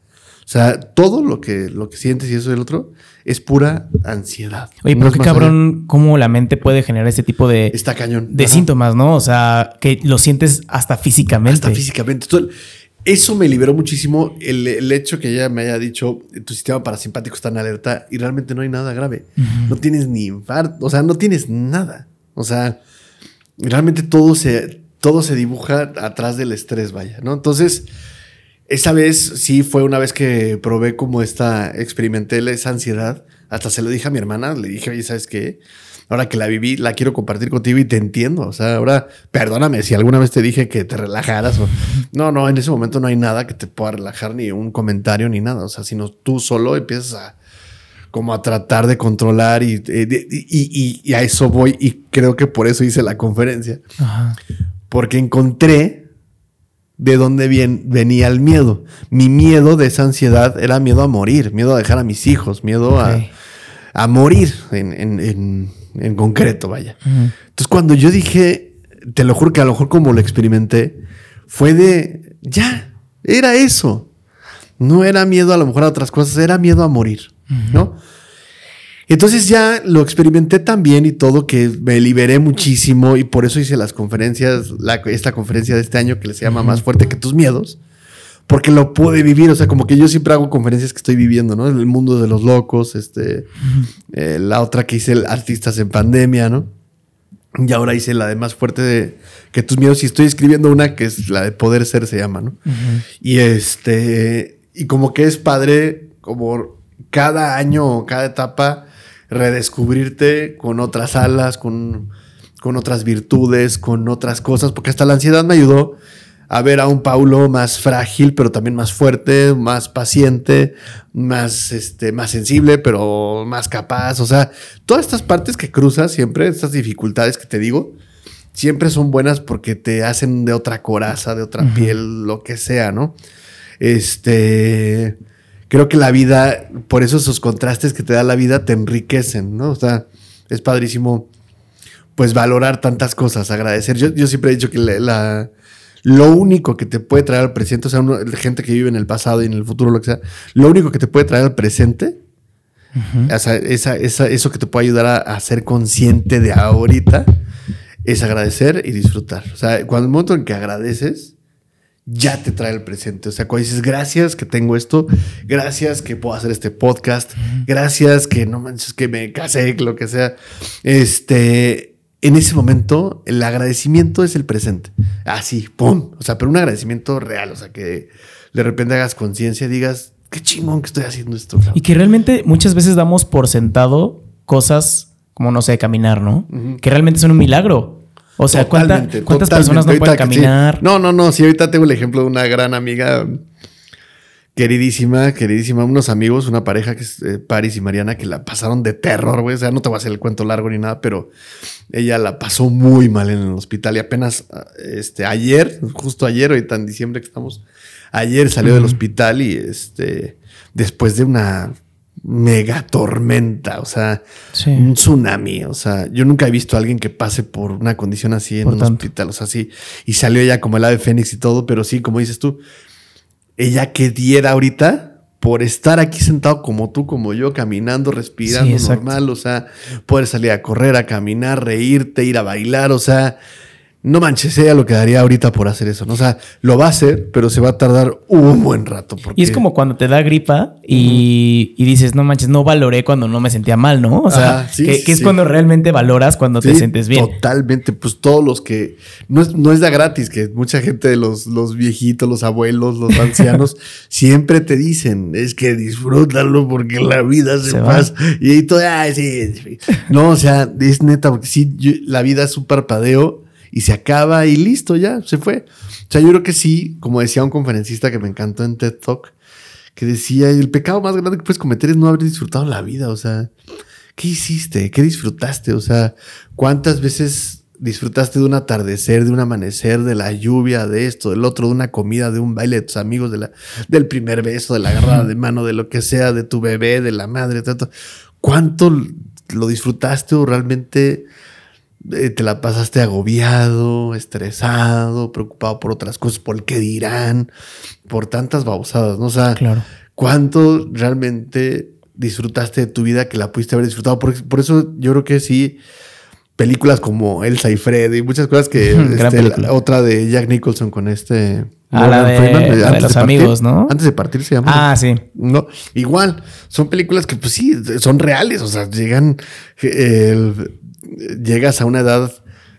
O sea, todo lo que, lo que sientes y eso y el otro es pura ansiedad. Oye, pero qué allá. cabrón cómo la mente puede generar este tipo de, Está cañón. de Ajá. síntomas, ¿no? O sea, que lo sientes hasta físicamente. Hasta físicamente. Eso me liberó muchísimo el, el hecho que ella me haya dicho tu sistema parasimpático está en alerta y realmente no hay nada grave. No tienes ni infarto, o sea, no tienes nada. O sea, realmente todo se, todo se dibuja atrás del estrés, vaya, ¿no? Entonces, esa vez sí fue una vez que probé como esta, experimenté esa ansiedad. Hasta se lo dije a mi hermana, le dije, oye, ¿sabes qué? Ahora que la viví, la quiero compartir contigo y te entiendo. O sea, ahora perdóname si alguna vez te dije que te relajaras o no, no, en ese momento no hay nada que te pueda relajar, ni un comentario, ni nada. O sea, sino tú solo empiezas a como a tratar de controlar y, eh, y, y- y a eso voy. Y creo que por eso hice la conferencia. Ajá. Porque encontré de dónde bien, venía el miedo. Mi miedo de esa ansiedad era miedo a morir, miedo a dejar a mis hijos, miedo a, morir en, en- en- en concreto, vaya. Entonces, cuando yo dije, te lo juro que a lo mejor como lo experimenté, fue de, ya, era eso. No era miedo a lo mejor a otras cosas, era miedo a morir, ¿no? Entonces ya lo experimenté también y todo, que me liberé muchísimo y por eso hice las conferencias, la- esta conferencia de este año que se llama Más fuerte que tus miedos, porque lo pude vivir, o sea, como que yo siempre hago conferencias que estoy viviendo, ¿no? El mundo de los locos, este, eh, la otra que hice, el Artistas en Pandemia, ¿no? Y ahora hice la de Más fuerte de, que tus miedos y estoy escribiendo una que es la de Poder Ser, se llama, ¿no? Y este, y como que es padre, como cada año o cada etapa, redescubrirte con otras alas, con, con otras virtudes, con otras cosas, porque hasta la ansiedad me ayudó a ver a un Paulo más frágil, pero también más fuerte, más paciente, más, este, más sensible, pero más capaz. O sea, todas estas partes que cruzas siempre, estas dificultades que te digo, siempre son buenas porque te hacen de otra coraza, de otra piel, lo que sea, ¿no? Este, creo que la vida, por eso esos contrastes que te da la vida te enriquecen, ¿no? O sea, es padrísimo, pues valorar tantas cosas, agradecer. Yo, yo siempre he dicho que la, la- lo único que te puede traer al presente, o sea, uno- gente que vive en el pasado y en el futuro, lo que sea, lo único que te puede traer al presente, o sea, esa- esa- eso que te puede ayudar a, a ser consciente de ahorita, es agradecer y disfrutar. O sea, cuando el momento en que agradeces, ya te trae el presente. O sea, cuando dices gracias que tengo esto, gracias que puedo hacer este podcast, gracias que no manches que me casé, lo que sea. Este, en ese momento, el agradecimiento es el presente. Así, pum. O sea, pero un agradecimiento real. O sea, que de repente hagas conciencia y digas, qué chingón que estoy haciendo esto. cabrón". Y que realmente muchas veces damos por sentado cosas como, no sé, caminar, ¿no? Que realmente son un milagro. O sea, ¿cuánta- ¿cuántas totalmente. personas no Ahorita pueden sí. caminar? No, no, no. Sí, ahorita tengo el ejemplo de una gran amiga queridísima, queridísima. Unos amigos, una pareja que es eh, Paris y Mariana, que la pasaron de terror, güey. O sea, no te voy a hacer el cuento largo ni nada, pero ella la pasó muy mal en el hospital. Y apenas ah, este, ayer, justo ayer, ahorita en diciembre que estamos, ayer salió del hospital y este, después de una mega tormenta, o sea, Sí. un tsunami. O sea, yo nunca he visto a alguien que pase por una condición así en Por un tanto. hospital. O sea, sí. Y salió ella como el ave fénix y todo, pero sí, como dices tú, ella que diera ahorita por estar aquí sentado como tú, como yo, caminando, respirando Sí, normal. O sea, poder salir a correr, a caminar, reírte, ir a bailar. O sea, no manches, ella lo que daría ahorita por hacer eso. ¿no? O sea, lo va a hacer, pero se va a tardar un buen rato. Porque... Y es como cuando te da gripa y, y dices, no manches, no valoré cuando no me sentía mal, ¿no? O sea, sí, que, sí, que es sí. cuando realmente valoras cuando te sientes bien. Totalmente, pues todos los que no es, no es de gratis, que mucha gente de los, los viejitos, los abuelos, los ancianos, siempre te dicen, es que disfrútalo porque la vida se, Se va. pasa. Y ahí todo, ay, sí, sí. No, o sea, es neta, porque sí, yo- la vida es un parpadeo y se acaba y listo, ya, se fue. O sea, yo creo que sí, como decía un conferencista que me encantó en TED Talk, que decía, el pecado más grande que puedes cometer es no haber disfrutado la vida, o sea, ¿qué hiciste? ¿Qué disfrutaste? O sea, ¿cuántas veces disfrutaste de un atardecer, de un amanecer, de la lluvia, de esto, del otro, de una comida, de un baile de tus amigos, de la, del primer beso, de la agarrada de mano, de lo que sea, de tu bebé, de la madre, tanto? ¿Cuánto lo disfrutaste o realmente te la pasaste agobiado, estresado, preocupado por otras cosas, por el qué dirán, por tantas babosadas, ¿no? O sea, Claro. ¿Cuánto realmente disfrutaste de tu vida que la pudiste haber disfrutado? Por, por eso yo creo que sí, películas como Elsa y Fred y muchas cosas que... Este, la- otra de Jack Nicholson con este... Ah, la de- Freeman, la de antes los partir. amigos, ¿no? Antes de partir se llama. Ah, sí. No, igual, son películas que pues sí, son reales, o sea, llegan, eh, el- llegas a una edad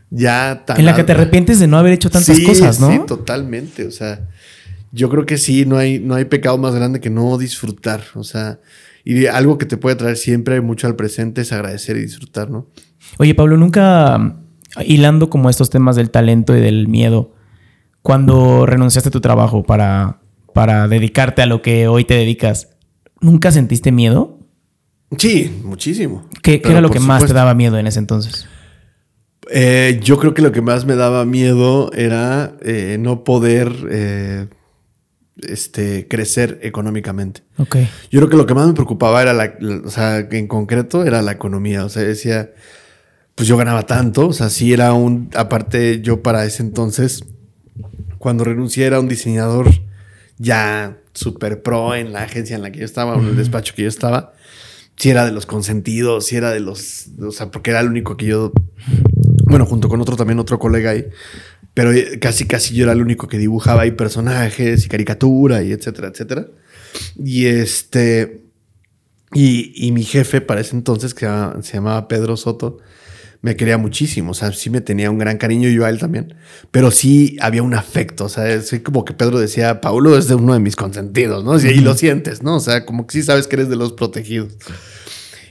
ya tan... En la que te arrepientes de no haber hecho tantas Sí, cosas, ¿no? Sí, totalmente. O sea, yo creo que sí, no hay, no hay pecado más grande que no disfrutar. O sea, y algo que te puede traer siempre mucho al presente es agradecer y disfrutar, ¿no? Oye, Pablo, nunca hilando como estos temas del talento y del miedo, cuando renunciaste a tu trabajo para, para dedicarte a lo que hoy te dedicas, ¿nunca sentiste miedo? Sí, muchísimo. ¿Qué, qué era lo que más te daba miedo en ese entonces? Eh, yo creo que lo que más me daba miedo era eh, no poder eh, este, crecer económicamente. Ok. Yo creo que lo que más me preocupaba era la, la- o sea, en concreto era la economía. O sea, decía, pues yo ganaba tanto. O sea, sí era un, aparte yo para ese entonces, cuando renuncié era un diseñador ya super pro en la agencia en la que yo estaba, o en el despacho que yo estaba. Sí era de los consentidos, sí era de los, o sea, porque era el único que yo, bueno, junto con otro también, otro colega ahí, pero eh, casi, casi yo era el único que dibujaba ahí personajes y caricatura y etcétera, etcétera. Y este. Y, y mi jefe para ese entonces, que se llamaba Pedro Soto, me quería muchísimo. O sea, sí me tenía un gran cariño y yo a él también. Pero sí había un afecto. O sea, es como que Pedro decía, Paulo es de uno de mis consentidos, ¿no? Y lo sientes, ¿no? O sea, como que sí sabes que eres de los protegidos.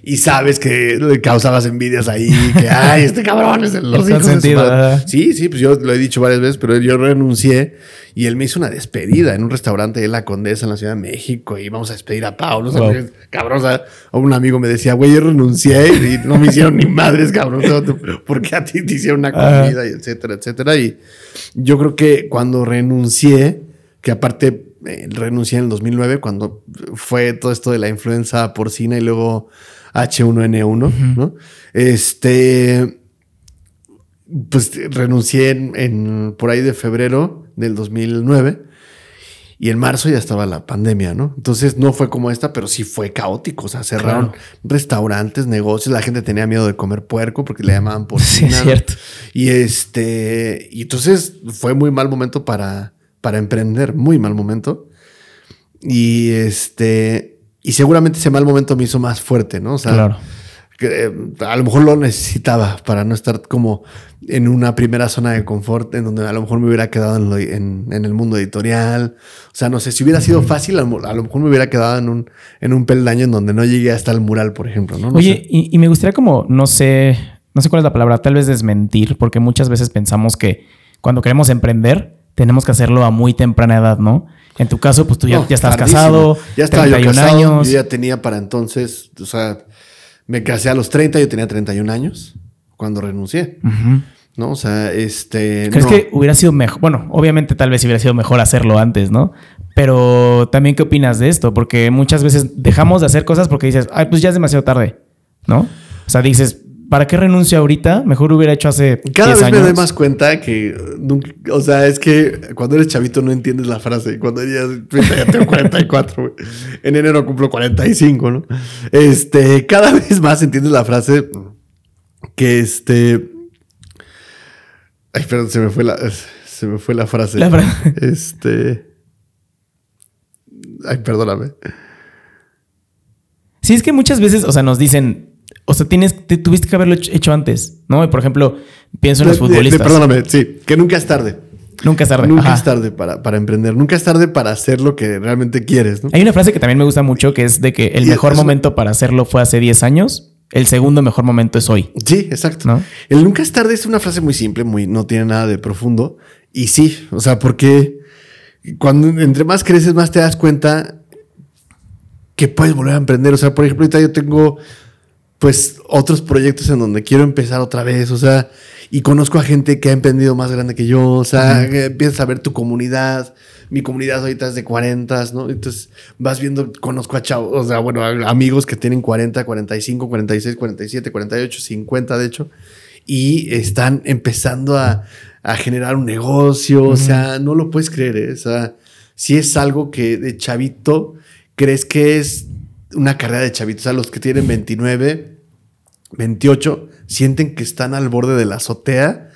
Y sabes que le causabas envidias ahí, que ay, este cabrón es de los El hijos de su consentido, madre". ajá. Sí, sí, pues yo lo he dicho varias veces, pero yo renuncié y él me hizo una despedida en un restaurante de La Condesa en la Ciudad de México y vamos a despedir a Pablo. O sea, Wow. porque, cabrón, o sea, un amigo me decía, güey, yo renuncié y no me hicieron ni madres, cabrón. Porque a ti te hicieron una comida y etcétera, etcétera. Y yo creo que cuando renuncié, que aparte eh, renuncié en el 2009, cuando fue todo esto de la influenza porcina y luego H1N1, ¿no? Este, pues renuncié en, en- por ahí de febrero del 2009 y en marzo ya estaba la pandemia, ¿no? Entonces no fue como esta, pero sí fue caótico. O sea, cerraron Claro. restaurantes, negocios. La gente tenía miedo de comer puerco porque le llamaban Sí, porcina. es ¿no? cierto. Y este, y entonces fue muy mal momento para, para emprender, muy mal momento. Y este, y seguramente ese mal momento me hizo más fuerte, ¿no? O sea, Claro. que, eh, a lo mejor lo necesitaba para no estar como en una primera zona de confort en donde a lo mejor me hubiera quedado en, lo- en- en el mundo editorial. O sea, no sé, si hubiera sido fácil, a lo, a lo mejor me hubiera quedado en un, en un peldaño en donde no llegué hasta el mural, por ejemplo, ¿no? No Oye, sé. y, y me gustaría como, no sé, no sé cuál es la palabra, tal vez desmentir, porque muchas veces pensamos que cuando queremos emprender, tenemos que hacerlo a muy temprana edad, ¿no? En tu caso, pues tú ya, No, ya estás tardísimo. casado, Ya estaba yo 31 casado. años. Yo ya tenía para entonces, o sea, me casé a los 30, yo tenía 31 años cuando renuncié. ¿No? O sea, este. ¿Crees no. que hubiera sido mejor? Bueno, obviamente tal vez hubiera sido mejor hacerlo antes, ¿no? Pero también, ¿qué opinas de esto? Porque muchas veces dejamos de hacer cosas porque dices, ay, pues ya es demasiado tarde, ¿no? O sea, dices, ¿para qué renuncio ahorita? Mejor hubiera hecho hace Cada 10 vez años. me doy más cuenta que nunca, o sea, es que cuando eres chavito no entiendes la frase. Cuando ya, ya tengo 44, güey. En enero cumplo 45, ¿no? Este, cada vez más entiendes la frase que este. Ay, perdón, se me fue la, se me fue la frase. La fra- Este. Ay, perdóname. Sí, es que muchas veces, o sea, nos dicen, o sea, tienes, te- tuviste que haberlo hecho- antes, ¿no? Y, por ejemplo, pienso en los De- de- de- futbolistas. perdóname, sí, que nunca es tarde. Nunca es tarde. Nunca Ajá. es tarde para, para emprender. Nunca es tarde para hacer lo que realmente quieres, ¿no? Hay una frase que también me gusta mucho, que es de que el Y mejor es una- momento para hacerlo fue hace 10 años, el segundo mejor momento es hoy. Sí, exacto. ¿No? El nunca es tarde es una frase muy simple, muy, no tiene nada de profundo. Y sí, o sea, porque cuando entre más creces, más te das cuenta que puedes volver a emprender. O sea, por ejemplo, ahorita yo tengo pues otros proyectos en donde quiero empezar otra vez. O sea, y conozco a gente que ha emprendido más grande que yo. O sea, que empiezas a ver tu comunidad. Mi comunidad ahorita es de 40, ¿no? Entonces vas viendo, conozco a chavos, o sea, bueno, amigos que tienen 40, 45, 46, 47, 48, 50, de hecho, y están empezando a, a generar un negocio. O sea, no lo puedes creer, ¿eh? O sea, si es algo que de chavito crees que es una carrera de chavitos. O sea, los que tienen 29, 28, sienten que están al borde de la azotea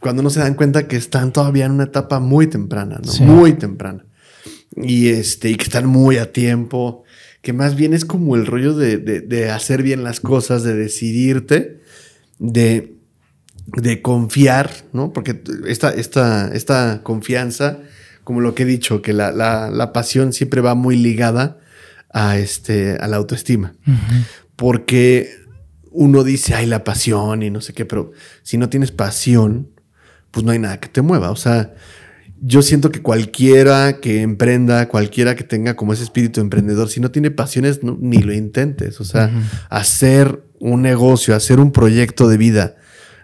cuando no se dan cuenta que están todavía en una etapa muy temprana, ¿no? Sí. Muy temprana. Y, este, y que están muy a tiempo, que más bien es como el rollo de, de- de hacer bien las cosas, de decidirte, de, de confiar, ¿no? Porque esta, esta, esta confianza, como lo que he dicho, que la, la- la pasión siempre va muy ligada a, este, a la autoestima porque uno dice, ay, la pasión y no sé qué, pero si no tienes pasión, pues no hay nada que te mueva. O sea, yo siento que cualquiera que emprenda, cualquiera que tenga como ese espíritu emprendedor, si no tiene pasiones, no- ni lo intentes. O sea, hacer un negocio, hacer un proyecto de vida,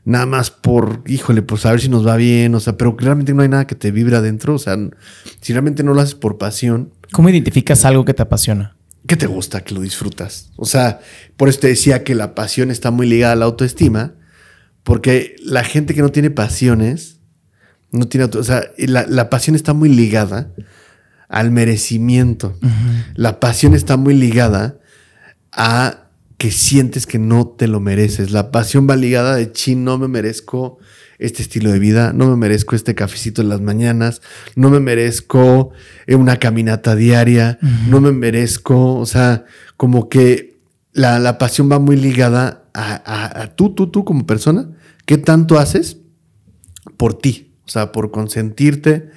nada más por, híjole, a ver si nos va bien, o sea, pero realmente no hay nada que te vibra adentro. O sea, si realmente no lo haces por pasión, ¿Cómo identificas algo que te apasiona? ¿Qué te gusta? Que lo disfrutas. O sea, por eso te decía que la pasión está muy ligada a la autoestima, porque la gente que no tiene pasiones, no tiene auto- o sea, la, la pasión está muy ligada al merecimiento. La pasión está muy ligada a que sientes que no te lo mereces. La pasión va ligada de, chin, no me merezco este estilo de vida, no me merezco este cafecito en las mañanas, no me merezco eh, una caminata diaria, no me merezco, o sea, como que la, la pasión va muy ligada a, a- a tú, tú, tú como persona, ¿qué tanto haces por ti? O sea, por consentirte,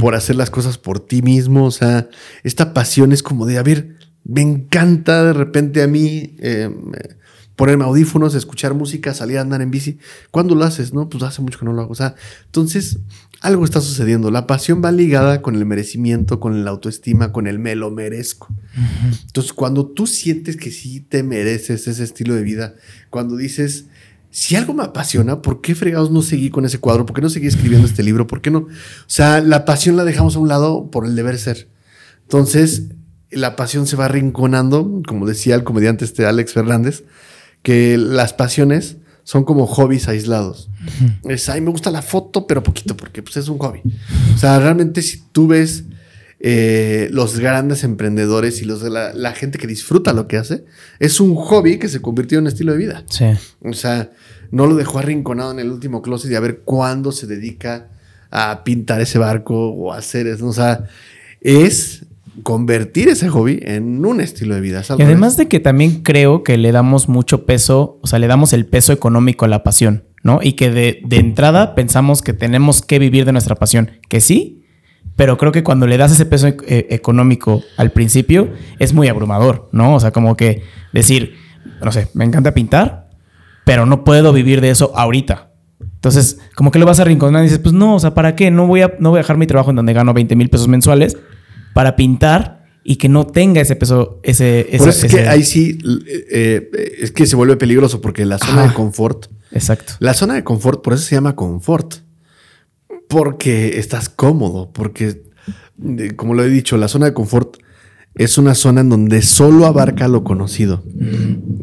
por hacer las cosas por ti mismo. O sea, esta pasión es como de, a ver, me encanta de repente a mí eh, ponerme audífonos, escuchar música, salir a andar en bici. ¿Cuándo lo haces? No, pues hace mucho que no lo hago. O sea, entonces algo está sucediendo. La pasión va ligada con el merecimiento, con la autoestima, con el me lo merezco. Entonces, cuando tú sientes que sí te mereces ese estilo de vida, cuando dices, si algo me apasiona, ¿por qué fregados no seguí con ese cuadro? ¿Por qué no seguí escribiendo este libro? ¿Por qué no? O sea, la pasión la dejamos a un lado por el deber ser. Entonces, la pasión se va arrinconando, como decía el comediante este Alex Fernández, que las pasiones son como hobbies aislados. Es, ay, me gusta la foto, pero poquito, porque pues, es un hobby. O sea, realmente si tú ves eh, los grandes emprendedores y los la gente que disfruta lo que hace, es un hobby que se convirtió en un estilo de vida. Sí. O sea, no lo dejó arrinconado en el último closet y a ver cuándo se dedica a pintar ese barco o a hacer eso. O sea, es convertir ese hobby en un estilo de vida. Es Y además de que también creo que le damos mucho peso, o sea, le damos el peso económico a la pasión, ¿no? Y que de, de entrada pensamos que tenemos que vivir de nuestra pasión, que sí, pero creo que cuando le das ese peso eh, económico al principio es muy abrumador, ¿no? O sea, como que decir, no sé, me encanta pintar, pero no puedo vivir de eso ahorita. Entonces, como que lo vas a rinconar y dices, pues no, o sea, ¿para qué? No voy a, no voy a dejar mi trabajo en donde gano 20 mil pesos mensuales para pintar y que no tenga ese peso, ese... Por ese- eso es que ahí sí, eh, eh, es que se vuelve peligroso porque la zona Ajá. de confort, Exacto. la zona de confort, por eso se llama confort. Porque estás cómodo, porque, eh, como lo he dicho, la zona de confort es una zona en donde solo abarca lo conocido.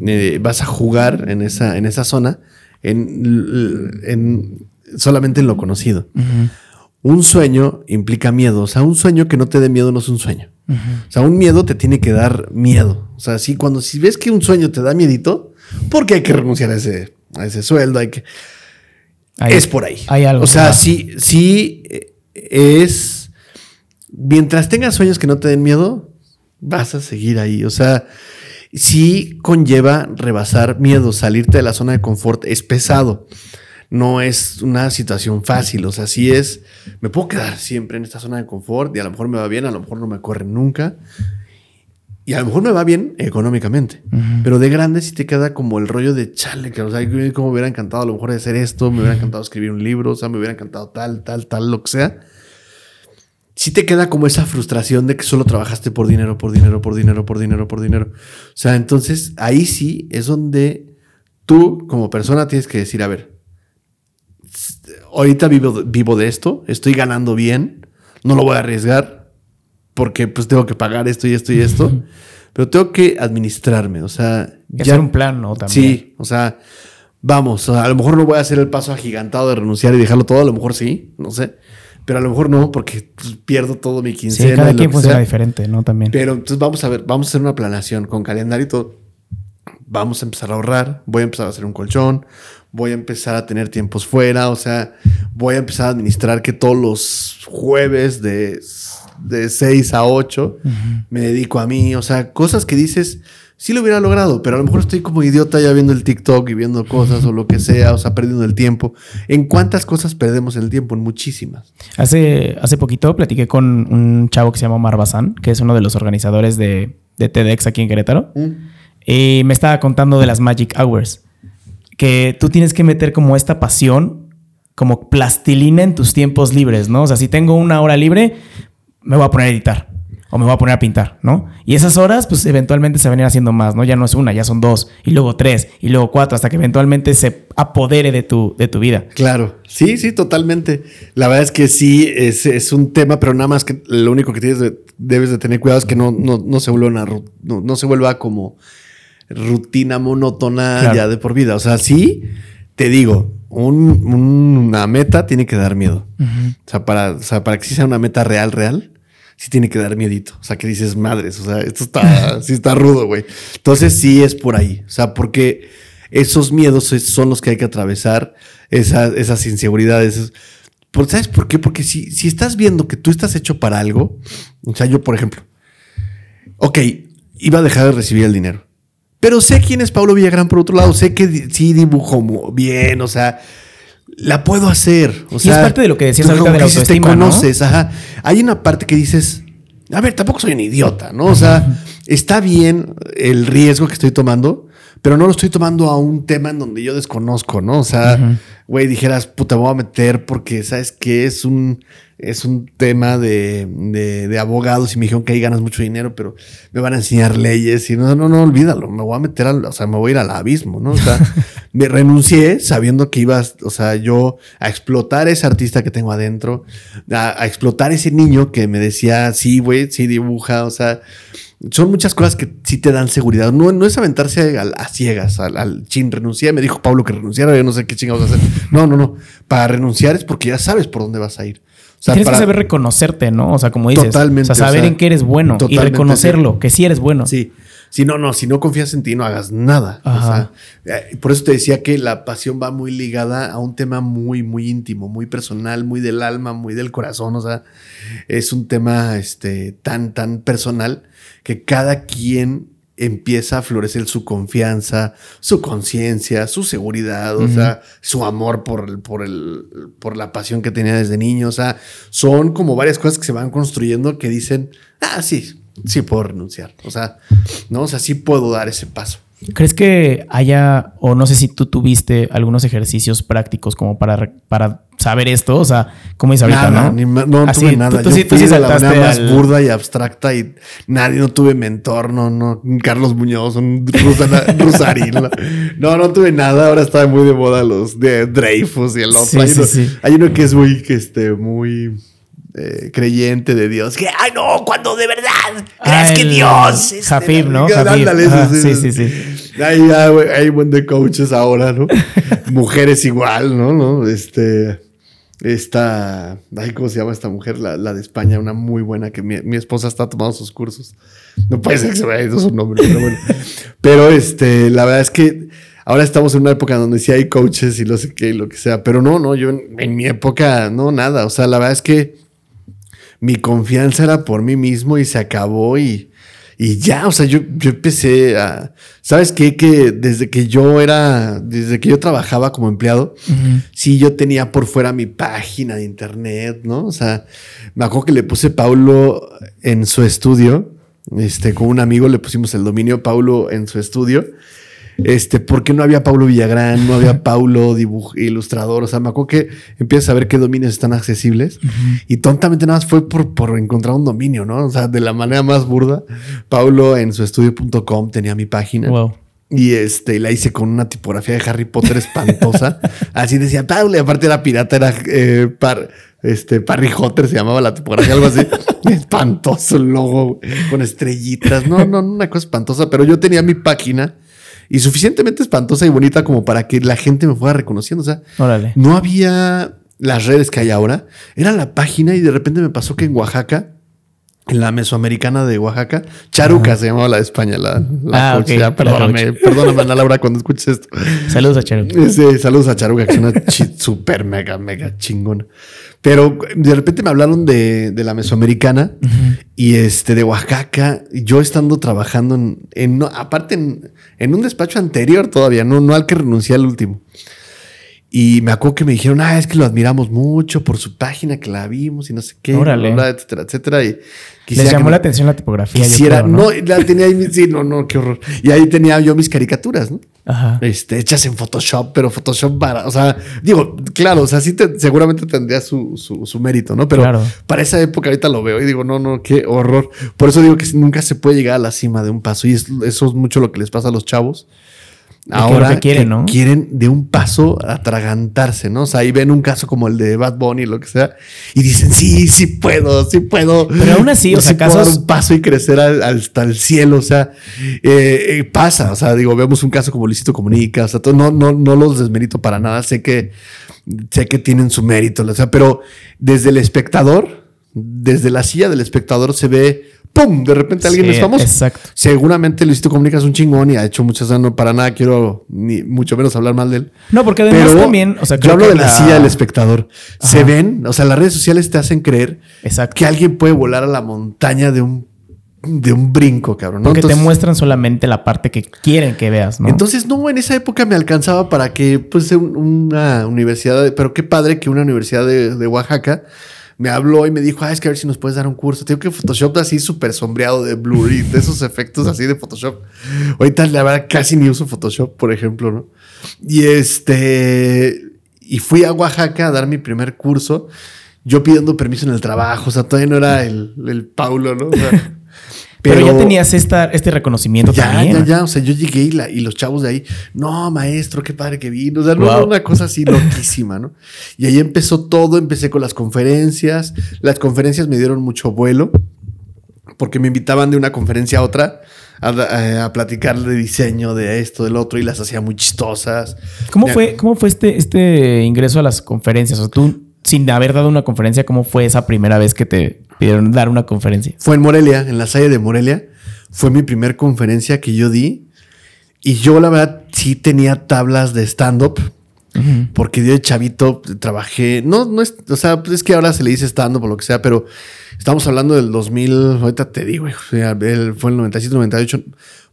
Eh, vas a jugar en esa, en esa zona en, en- solamente en lo conocido. Un sueño implica miedo. O sea, un sueño que no te dé miedo no es un sueño. O sea, un miedo te tiene que dar miedo. O sea, si cuando si ves que un sueño te da miedito, porque hay que renunciar a ese, a ese sueldo, hay que. Hay- es por ahí. Hay algo. O sea, sí, sí eh, es. Mientras tengas sueños que no te den miedo, vas a seguir ahí. O sea, sí conlleva rebasar miedo, salirte de la zona de confort. Es pesado. No es una situación fácil. O sea, sí es. Me puedo quedar siempre en esta zona de confort y a lo mejor me va bien, a lo mejor no me corren nunca. Y a lo mejor me va bien económicamente. Pero de grande sí te queda como el rollo de chale, que o sea, como me hubiera encantado a lo mejor de hacer esto, me hubiera encantado escribir un libro, o sea, me hubiera encantado tal, tal, tal, lo que sea. Sí te queda como esa frustración de que solo trabajaste por dinero, por dinero, por dinero, por dinero, por dinero. O sea, entonces ahí sí es donde tú como persona tienes que decir, a ver, ahorita vivo, vivo de esto, estoy ganando bien, no lo voy a arriesgar porque pues tengo que pagar esto y esto y esto, pero tengo que administrarme, o sea, Y hacer un plan, ¿no? También. Sí, o sea, vamos, a lo mejor no voy a hacer el paso agigantado de renunciar y dejarlo todo, a lo mejor sí, no sé, pero a lo mejor no, porque pues, pierdo todo mi Sí, quincena. cada y lo quien funciona diferente, ¿no? También. Pero entonces vamos a ver, vamos a hacer una planeación con calendario y todo. Vamos a empezar a ahorrar, voy a empezar a hacer un colchón, voy a empezar a tener tiempos fuera, o sea, voy a empezar a administrar que todos los jueves de, de 6 a 8 me dedico a mí, o sea, cosas que dices, sí lo hubiera logrado, pero a lo mejor estoy como idiota ya viendo el TikTok y viendo cosas o lo que sea, o sea, perdiendo el tiempo. ¿En cuántas cosas perdemos el tiempo? En muchísimas. Hace, hace poquito platiqué con un chavo que se llama Omar Bazán, que es uno de los organizadores de, de TEDx aquí en Querétaro. Y me estaba contando de las Magic Hours. Que tú tienes que meter como esta pasión, como plastilina en tus tiempos libres, ¿no? O sea, si tengo una hora libre, me voy a poner a editar. O me voy a poner a pintar, ¿no? Y esas horas, pues eventualmente se van a ir haciendo más, ¿no? Ya no es una, ya son dos, y luego tres, y luego cuatro, hasta que eventualmente se apodere de tu, de tu vida. Claro, sí, sí, totalmente. La verdad es que sí, es, es un tema, pero nada más que lo único que tienes de- debes de tener cuidado es que no, no, no se vuelva una no, no se vuelva como rutina monótona Claro. ya de por vida. O sea, sí, te digo, un- una meta tiene que dar miedo. O sea, para, o sea, para que sí sea una meta real, real, sí tiene que dar miedito. O sea, que dices, madres, o sea, esto está, sí está rudo, güey. Entonces sí es por ahí. O sea, porque esos miedos son los que hay que atravesar, esas, esas inseguridades. es- por- ¿Sabes por qué? Porque si, si estás viendo que tú estás hecho para algo, o sea, yo, por ejemplo, ok, iba a dejar de recibir el dinero. Pero sé quién es Pablo Villagrán por otro lado. Sé que di- sí dibujo bien, o sea, la puedo hacer. O es sea, parte de lo que decías ahorita de la dices, autoestima, Te ¿no? conoces, ajá. Hay una parte que dices, a ver, tampoco soy un idiota, ¿no? O sea, está bien el riesgo que estoy tomando, pero no lo estoy tomando a un tema en donde yo desconozco, ¿no? O sea, güey, dijeras, puta, me voy a meter porque, ¿sabes qué? Es un, es un tema de, de- de abogados y me dijeron que ahí ganas mucho dinero, pero me van a enseñar leyes y no, no, no, olvídalo, me voy a meter al, o sea, me voy a ir al abismo, ¿no? O sea, me renuncié sabiendo que ibas, o sea, yo a explotar ese artista que tengo adentro, a, a explotar ese niño que me decía, sí, güey, sí dibuja, o sea, son muchas cosas que sí te dan seguridad. No, no es aventarse a, ciegas, al, al chin, renuncié. Me dijo Pablo que renunciara, yo no sé qué chingados hacer. No, no, no. Para renunciar es porque ya sabes por dónde vas a ir. O sea, Tienes para- que saber reconocerte, ¿no? O sea, como dices. Totalmente, O sea, saber o sea, en qué eres bueno y reconocerlo, que sí eres bueno. Sí. Si no, no, si no confías en ti, no hagas nada. O Ajá. sea, eh, por eso te decía que la pasión va muy ligada a un tema muy, muy íntimo, muy personal, muy del alma, muy del corazón. O sea, es un tema este, tan, tan personal que cada quien empieza a florecer su confianza, su conciencia, su seguridad, o sea, su amor por, el- por, el, por la pasión que tenía desde niño. O sea, son como varias cosas que se van construyendo que dicen, ah, sí, sí puedo renunciar. O sea, ¿no? O sea, sí puedo dar ese paso. ¿Crees que haya, o no sé si tú tuviste algunos ejercicios prácticos como para, para saber esto? O sea, ¿cómo dices ahorita, Nada, no? ni no Así, tuve nada. Tú, tú Yo sí, tú fui sí de la manera más al- burda y abstracta y nadie, no tuve mentor, no, no, un Carlos Muñoz, un Rusana, Rusarín. No, no, tuve nada. Ahora está muy de moda los de Dreyfus y el otro. Sí, hay, sí, uno, sí. hay uno que es muy, que este, muy eh, creyente de Dios. Que, ay, no, cuando de verdad Ah, crees que el Dios. este, Jafib, ¿no? Jafib. Ajá, sí, sí, ese. Hay, hay, buen de coaches ahora, ¿no? Mujeres igual, ¿no? ¿no? Este. Esta. Ay, ¿cómo se llama esta mujer? La, la de España, una muy buena que mi, mi esposa está tomando sus cursos. No puede ser que se me haya ido su nombre, pero bueno. Pero este, la verdad es que ahora estamos en una época donde sí hay coaches y no sé qué y lo que sea. Pero no, no, yo en, en mi época, no, nada. O sea, la verdad es que mi confianza era por mí mismo y se acabó y, y ya, o sea, yo, yo empecé a, ¿sabes qué? Que desde que yo era, desde que yo trabajaba como empleado, sí, yo tenía por fuera mi página de internet, ¿no? O sea, me acuerdo que le puse Paulo en su estudio, este, con un amigo le pusimos el dominio Paulo en su estudio. Este, porque no había Paulo Villagrán, no había Paulo dibuj- ilustrador. O sea, me acuerdo que empiezas a ver qué dominios están accesibles. Y tontamente nada más fue por, por encontrar un dominio, ¿no? O sea, de la manera más burda. Paulo en su estudio.com tenía mi página. Wow. Y este, la hice con una tipografía de Harry Potter espantosa. Así decía Paulo, y aparte era pirata, era eh, par, este, Parry Hotter se llamaba la tipografía, algo así. Espantoso el logo, con estrellitas. No, no, una cosa espantosa, pero yo tenía mi página y suficientemente espantosa y bonita como para que la gente me fuera reconociendo. O sea, Órale. no había las redes que hay ahora. Era la página y de repente me pasó que en Oaxaca, en la mesoamericana de Oaxaca, Charuca se llamaba la de España, la, la Ah, coach. ok, Ya, la perdóname, perdóname, Ana Laura, cuando escuches esto. Saludos a Charo. Sí, saludos a Charuca, que es una súper mega, mega chingona. Pero de repente me hablaron de, de la mesoamericana y este de Oaxaca. Yo estando trabajando en, en- no, aparte en, en un despacho anterior todavía, no, no al que renuncié al último. Y me acuerdo que me dijeron, ah, es que lo admiramos mucho por su página, que la vimos y no sé qué, Órale. bla, etcétera, etcétera. Y Les llamó que la atención la tipografía. Quisiera, creo, no, la tenía ahí, sí, no, no, qué horror. Y ahí tenía yo mis caricaturas, ¿no? Ajá. este, hechas en Photoshop, pero Photoshop para, o sea, digo, claro, o sea, sí te- seguramente tendría su, su, su mérito, ¿no? Pero Claro. para esa época ahorita lo veo y digo, no, no, qué horror. Por eso digo que nunca se puede llegar a la cima de un paso y es- eso es mucho lo que les pasa a los chavos. Que Ahora que quieren, ¿no? quieren de un paso atragantarse, ¿no? O sea, ahí ven un caso como el de Bad Bunny, lo que sea, y dicen, sí, sí puedo, sí puedo. Pero aún así, o sea, puedo dar casos- un paso y crecer al- hasta el cielo, o sea, eh, eh, pasa, o sea, digo, vemos un caso como Luisito Comunica, o sea, todo- no, no, no los desmerito para nada, sé que, sé que tienen su mérito, o sea, pero desde el espectador, desde la silla del espectador se ve, ¡pum! De repente alguien Sí, es famoso. Exacto. Seguramente Luisito Comunica es un chingón y ha hecho muchas, no para nada quiero ni mucho menos hablar mal de él. No, porque además Pero también, o sea, yo hablo que de la, la- silla del espectador. Se ven, o sea, las redes sociales te hacen creer Exacto. que alguien puede volar a la montaña de un, de un brinco, cabrón. ¿no? Porque te muestran solamente la parte que quieren que veas, ¿no? Entonces, no, en esa época me alcanzaba para que, pues, un- una universidad, de- pero qué padre que una universidad de, de Oaxaca me habló y me dijo, ah, es que a ver si nos puedes dar un curso. Tengo que Photoshop así súper sombreado de blur y de esos efectos así de Photoshop. Ahorita, la verdad, casi ni uso Photoshop, por ejemplo, ¿no? Y este, y fui a Oaxaca a dar mi primer curso. Yo pidiendo permiso en el trabajo, o sea, todavía no era el, el Paulo, ¿no? O sea, pero, ya tenías esta, este reconocimiento ya, también. ya, ya. O sea, yo llegué y, la- y los chavos de ahí, no, maestro, qué padre que vino. O sea, no, Wow. una cosa así loquísima, ¿no? Y ahí empezó todo. Empecé con las conferencias. Las conferencias me dieron mucho vuelo porque me invitaban de una conferencia a otra a, a- a platicar de diseño, de esto, del otro, y las hacía muy chistosas. ¿Cómo Ya- fue, cómo fue este, este ingreso a las conferencias? O sea, tú, sin haber dado una conferencia, ¿cómo fue esa primera vez que te pidieron dar una conferencia? Fue en Morelia, en la salle de Morelia. Fue mi primer conferencia que yo di. Y yo, la verdad, sí tenía tablas de stand-up. Porque yo de chavito trabajé, no, no es, o sea, pues es que ahora se le dice stand-up o lo que sea, pero estamos hablando del 2000, ahorita te digo, o sea, el- fue el 97, 98,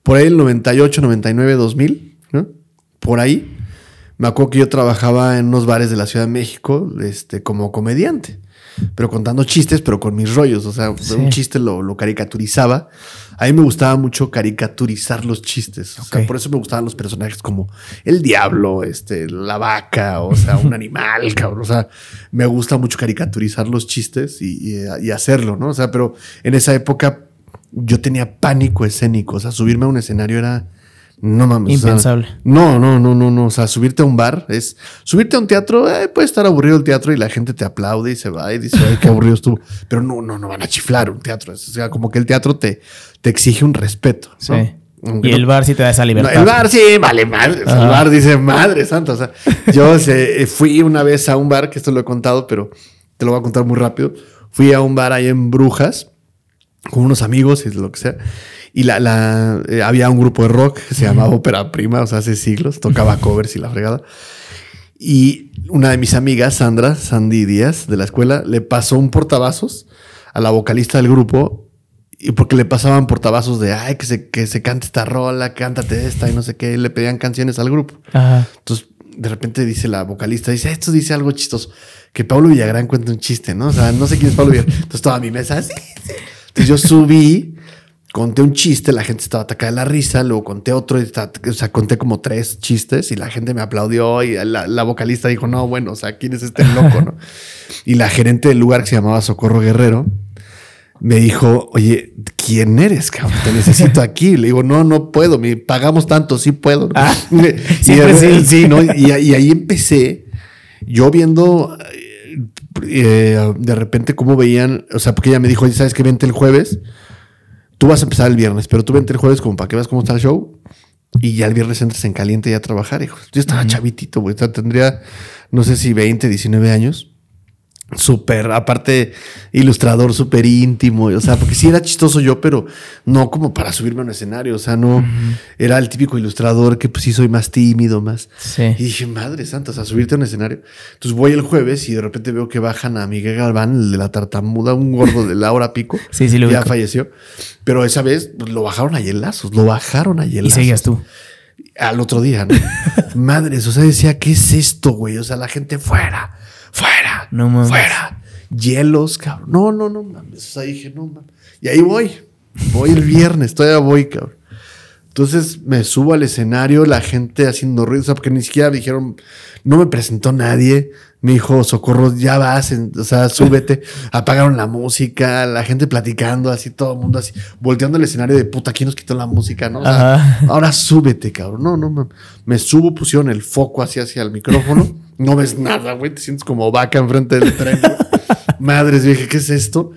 por ahí el 98, 99, 2000, ¿no? Por ahí. Me acuerdo que yo trabajaba en unos bares de la Ciudad de México, este, como comediante. Pero contando chistes, pero con mis rollos. O sea, Sí. un chiste lo, lo caricaturizaba. A mí me gustaba mucho caricaturizar los chistes. O sea, Ok. por eso me gustaban los personajes como el diablo, este, la vaca, o sea, un animal, cabrón. O sea, me gusta mucho caricaturizar los chistes y, y- y hacerlo, ¿no? O sea, pero en esa época yo tenía pánico escénico. O sea, subirme a un escenario era. No mames. o sea, Impensable. no, no, no, no, no. O sea, subirte a un bar es. Subirte a un teatro, eh, puede estar aburrido el teatro y la gente te aplaude y se va y dice, ay, qué aburrido estuvo. Pero no, no, no van a chiflar un teatro. O sea, como que el teatro te, te exige un respeto. ¿no? Sí. Aunque Y no- el bar sí te da esa no, libertad. el bar sí, vale madre. O sea, el bar dice madre santa. O sea, yo se- fui una vez a un bar, que esto lo he contado, pero te lo voy a contar muy rápido. Fui a un bar ahí en Brujas con unos amigos y lo que sea. Y la, la- eh, había un grupo de rock que se llamaba Ópera Prima, o sea, hace siglos, tocaba covers y la fregada. Y una de mis amigas, Sandra, Sandy Díaz, de la escuela, le pasó un portavasos a la vocalista del grupo. Y porque le pasaban portavasos de, ay, que se, que se cante esta rola, cántate esta y no sé qué. Y le pedían canciones al grupo. Ajá. Entonces, de repente dice la vocalista, dice, esto dice algo chistoso. Que Pablo Villagrán cuenta un chiste, ¿no? O sea, no sé quién es Pablo Villagrán. Entonces, toda mi mesa, sí, sí. Entonces, yo subí, conté un chiste, la gente estaba atacada de la risa, luego conté otro, y o sea, conté como tres chistes y la gente me aplaudió y la, la vocalista dijo, no, bueno, o sea, ¿quién es este loco, no? Y la gerente del lugar que se llamaba Socorro Guerrero me dijo, oye, ¿quién eres, cabrón? Te necesito aquí. Le digo, no, no puedo, me pagamos tanto, sí puedo. Ah, Y- sí, ¿no? Y, y ahí empecé, yo viendo eh, de repente cómo veían, o sea, porque ella me dijo, oye, ¿sabes qué? Vente el jueves, tú vas a empezar el viernes, pero tú vente el jueves como para que veas cómo está el show. Y ya el viernes entras en caliente ya a trabajar, hijo. Yo estaba chavitito, güey. O sea, tendría, no sé si 20, 19 años. Súper, aparte, ilustrador súper íntimo. O sea, porque sí era chistoso yo, pero no como para subirme a un escenario. O sea, no era el típico ilustrador que pues sí soy más tímido, más. Sí. Y dije, madre santa, o sea, subirte a un escenario. Entonces voy el jueves y de repente veo que bajan a Miguel Galván, el de la tartamuda, un gordo de Laura Pico. Sí, sí, lo Ya ubico. falleció. Pero esa vez pues, lo bajaron a hielazos, lo bajaron a Y hielazos. seguías tú. Al otro día, ¿no? Madres, o sea, decía, ¿qué es esto, güey? O sea, la gente fuera, fuera, No mames. fuera. Hielos, cabrón. No, no, no mames. O sea, dije, no mames. Y ahí voy. Voy el viernes, todavía voy, cabrón. Entonces me subo al escenario, la gente haciendo ruido, o sea, porque ni siquiera me dijeron, no me presentó nadie. Me dijo, socorro, ya vas, o sea, súbete. Apagaron la música, la gente platicando, así, todo el mundo así, volteando el escenario de puta, ¿quién nos quitó la música? ¿no? O sea, ahora súbete, cabrón. No, no, mames. me subo, pusieron el foco así hacia el micrófono. No ves nada, güey. Te sientes como vaca enfrente del tren. Madres, dije, ¿qué es esto?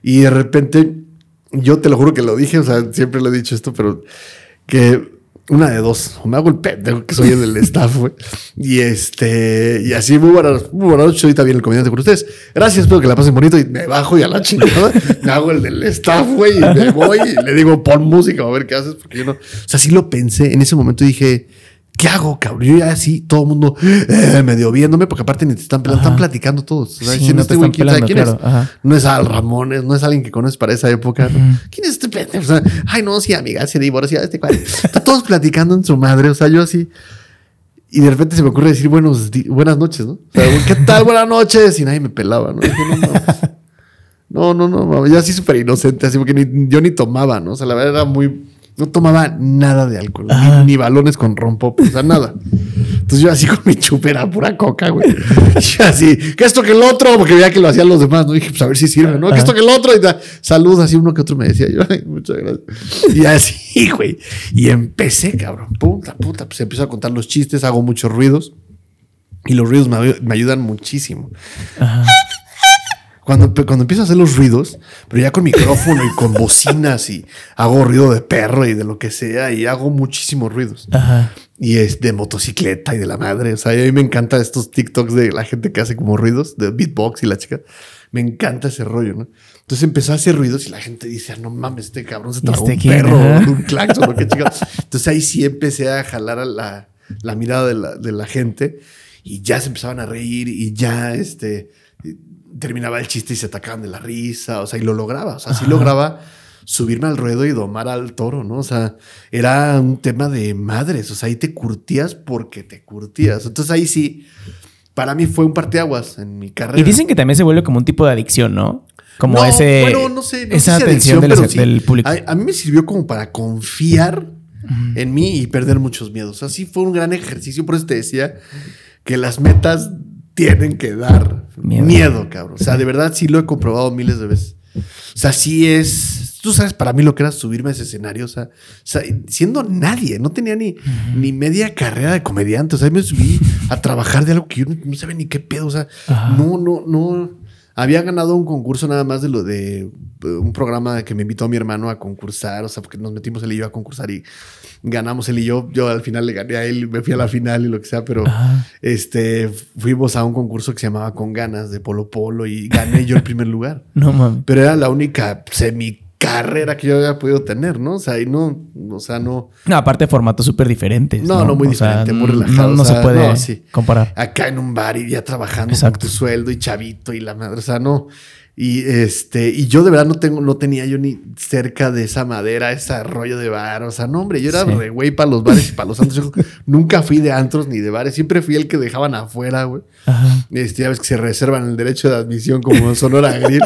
Y de repente, yo te lo juro que lo dije, o sea, siempre lo he dicho esto, pero que una de dos, o me hago el pendejo que soy el del staff, güey. Y este, y así, muy buenas, muy buenas noches. Ahorita viene el comediante con ustedes. Gracias, espero que la pasen bonito. Y me bajo y a la chingada me hago el del staff, güey. Y me voy y le digo, pon música, a ver qué haces, porque yo no. O sea, sí lo pensé. En ese momento dije, ¿qué hago, cabrón? Yo ya así, todo el mundo eh, medio viéndome, porque aparte ni te están, están platicando todos. Sí, diciendo, no este güey, están ¿quién sabe pelando, quién claro. es? Ajá. No es Al Ramones, no es alguien que conoces para esa época. ¿no? ¿Quién es este pendejo? Sea, ay, no, sí, amiga, se divorció este cual. Todos platicando en su madre. O sea, yo así. Y de repente se me ocurre decir buenos buenas noches, ¿no? O sea, ¿qué tal? Buenas noches. Y nadie me pelaba, ¿no? Dije, no, no, no, no, mames. yo así súper inocente, así porque ni- yo ni tomaba, ¿no? O sea, la verdad era muy. No tomaba nada de alcohol, ni, balones con rompo, o sea, nada. Entonces yo así con mi chupera pura coca, güey. Y así, que esto que el otro, porque veía que lo hacían los demás, ¿no? dije, pues a ver si sirve, ¿no? Que esto que el otro, y da, salud, así uno que otro me decía yo, ay, muchas gracias. Y así, güey. Y empecé, cabrón, puta, puta, pues empiezo a contar los chistes, hago muchos ruidos. Y los ruidos me, me ayudan muchísimo. Ajá. Cuando, cuando empiezo a hacer los ruidos, pero ya con micrófono y con bocinas y hago ruido de perro y de lo que sea y hago muchísimos ruidos. Ajá. Y es de motocicleta y de la madre. O sea, a mí me encanta estos TikToks de la gente que hace como ruidos, de beatbox y la chica. Me encanta ese rollo, ¿no? Entonces empezó a hacer ruidos y la gente dice, "Ah, no mames, este cabrón se ¿Y tragó este un perro, Ajá. un claxon, o qué chica. Entonces ahí sí empecé a jalar a la, la mirada de la, de la gente y ya se empezaban a reír y ya este terminaba el chiste y se atacaban de la risa. O sea, y lo lograba. O sea, sí lograba subirme al ruedo y domar al toro, ¿no? O sea, era un tema de madres. O sea, ahí te curtías porque te curtías. Entonces ahí sí, para mí fue un parteaguas en mi carrera. Y dicen que también se vuelve como un tipo de adicción, ¿no? Como No, ese. bueno, no sé, no esa sé si atención adicción, del, pero sí. del público. A, a mí me sirvió como para confiar en mí y perder muchos miedos. Así fue un gran ejercicio. Por eso te decía que las metas tienen que dar Miedo. miedo, cabrón. O sea, de verdad sí lo he comprobado miles de veces. O sea, sí es. Tú sabes para mí lo que era subirme a ese escenario. O sea, o sea, siendo nadie, no tenía ni, ni media carrera de comediante. O sea, me subí a trabajar de algo que yo no, no sabía ni qué pedo. O sea, Ajá. no, no, no. Había ganado un concurso nada más de lo de eh, un programa que me invitó mi hermano a concursar, o sea, porque nos metimos él y yo a concursar y ganamos él y yo. Yo al final le gané a él, me fui a la final y lo que sea, pero Ajá. este fuimos a un concurso que se llamaba Con Ganas de Polo Polo y gané yo el primer lugar. No mames. Pero era la única semi carrera que yo había podido tener, ¿no? O sea, y no, o sea, no. No, aparte formatos súper diferentes. No, no, muy O sea, diferente, muy no- relajado, No, no o sea, se puede no, sí. comparar. acá en un bar y ya trabajando Exacto. con tu sueldo y chavito y la madre, o sea, no. Y este, y yo de verdad no tengo, no tenía yo ni cerca de esa madera, ese rollo de bar. O sea, no, hombre, yo era Sí. re güey para los bares y para los antros. Yo nunca fui de antros ni de bares, siempre fui el que dejaban afuera, güey. Ajá. Este, ya ves que se reservan el derecho de admisión como Sonora Grill.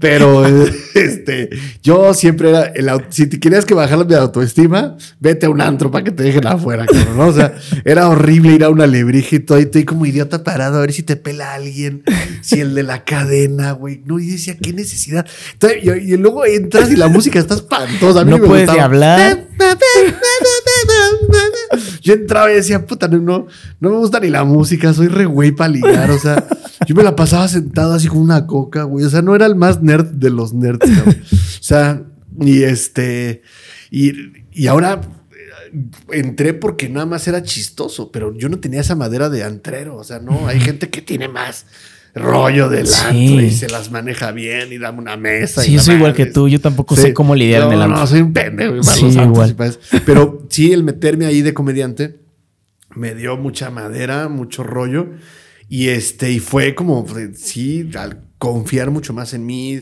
Pero este, yo siempre era el si te querías que bajar mi autoestima, vete a un antro para que te dejen afuera, cabrón, ¿no? O sea, era horrible ir a una lebrija y todo, y estoy como idiota parado a ver si te pela alguien, si el de la cadena, güey. No, y decía, qué necesidad. Entonces, y, y luego entras y la música está espantosa. A mí No me puedes ni hablar. Yo entraba y decía, puta, no, no, no me gusta ni la música, soy re güey para ligar. O sea, yo me la pasaba sentado así con una coca, güey. O sea, no era el más nerd de los nerds. O sea, y este, y, y ahora eh, entré porque nada más era chistoso, pero yo no tenía esa madera de antrero. O sea, no, hay gente que tiene más rollo del Sí. antro y se las maneja bien y dame una mesa. y Sí, yo soy igual que tú. Yo tampoco Sí. sé cómo lidiar en No, el no, antro. No, soy un pendejo. Sí, igual. y. Pero sí, el meterme ahí de comediante me dio mucha madera, mucho rollo. Y este, y fue como, pues, sí, al confiar mucho más en mí,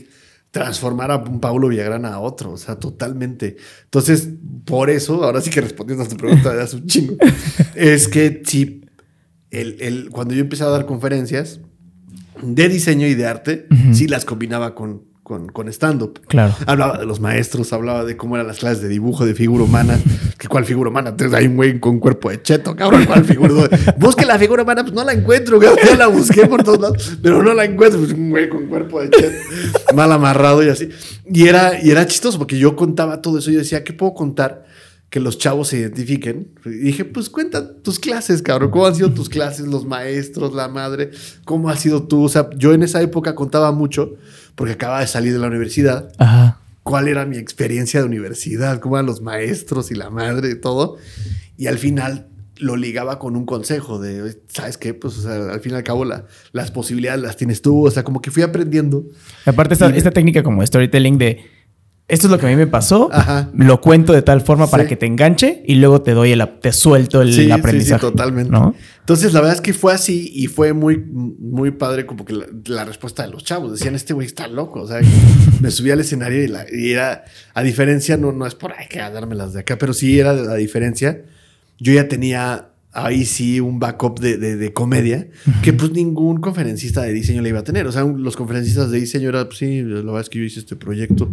transformar a un Paulo Villagrán a otro, o sea, totalmente. Entonces, por eso, ahora sí que respondiendo a tu pregunta de hace un chingo, es que sí, el, el- cuando yo empecé a dar conferencias de diseño y de arte, sí las combinaba con, con, con stand-up. Claro. Hablaba de los maestros, hablaba de cómo eran las clases de dibujo, de figura humana. que ¿Cuál figura humana? Entonces hay un güey con cuerpo de cheto, cabrón. ¿Cuál figura? Busque la figura humana, pues no la encuentro, cabrón. Yo la busqué por todos lados, pero no la encuentro. Pues un güey con cuerpo de cheto, mal amarrado y así. Y era, y era chistoso porque yo contaba todo eso. Yo decía, ¿qué puedo contar? Que los chavos se identifiquen. Y dije, pues cuenta tus clases, cabrón. ¿Cómo han sido tus clases, los maestros, la madre? ¿Cómo has sido tú? O sea, yo en esa época contaba mucho porque acababa de salir de la universidad Ajá. cuál era mi experiencia de universidad, cómo eran los maestros y la madre y todo. Y al final lo ligaba con un consejo de, ¿sabes qué? Pues o sea, al fin y al cabo la- las posibilidades las tienes tú. O sea, como que fui aprendiendo. Aparte, esta, Y- esta técnica como storytelling de esto es lo que a mí me pasó, Ajá. lo cuento de tal forma para Sí. que te enganche y luego te doy el, te suelto el Sí, sí, sí, aprendizaje. totalmente. ¿no? Entonces, la verdad es que fue así y fue muy, muy padre como que la, la respuesta de los chavos. Decían, este güey está loco. O sea, me subí al escenario y, la- y era, a diferencia, no, no es por ahí que a dármelas de acá, pero sí era la diferencia. Yo ya tenía ahí sí un backup de, de- de comedia que pues ningún conferencista de diseño le iba a tener. O sea, un- los conferencistas de diseño era, pues sí, la verdad es que yo hice este proyecto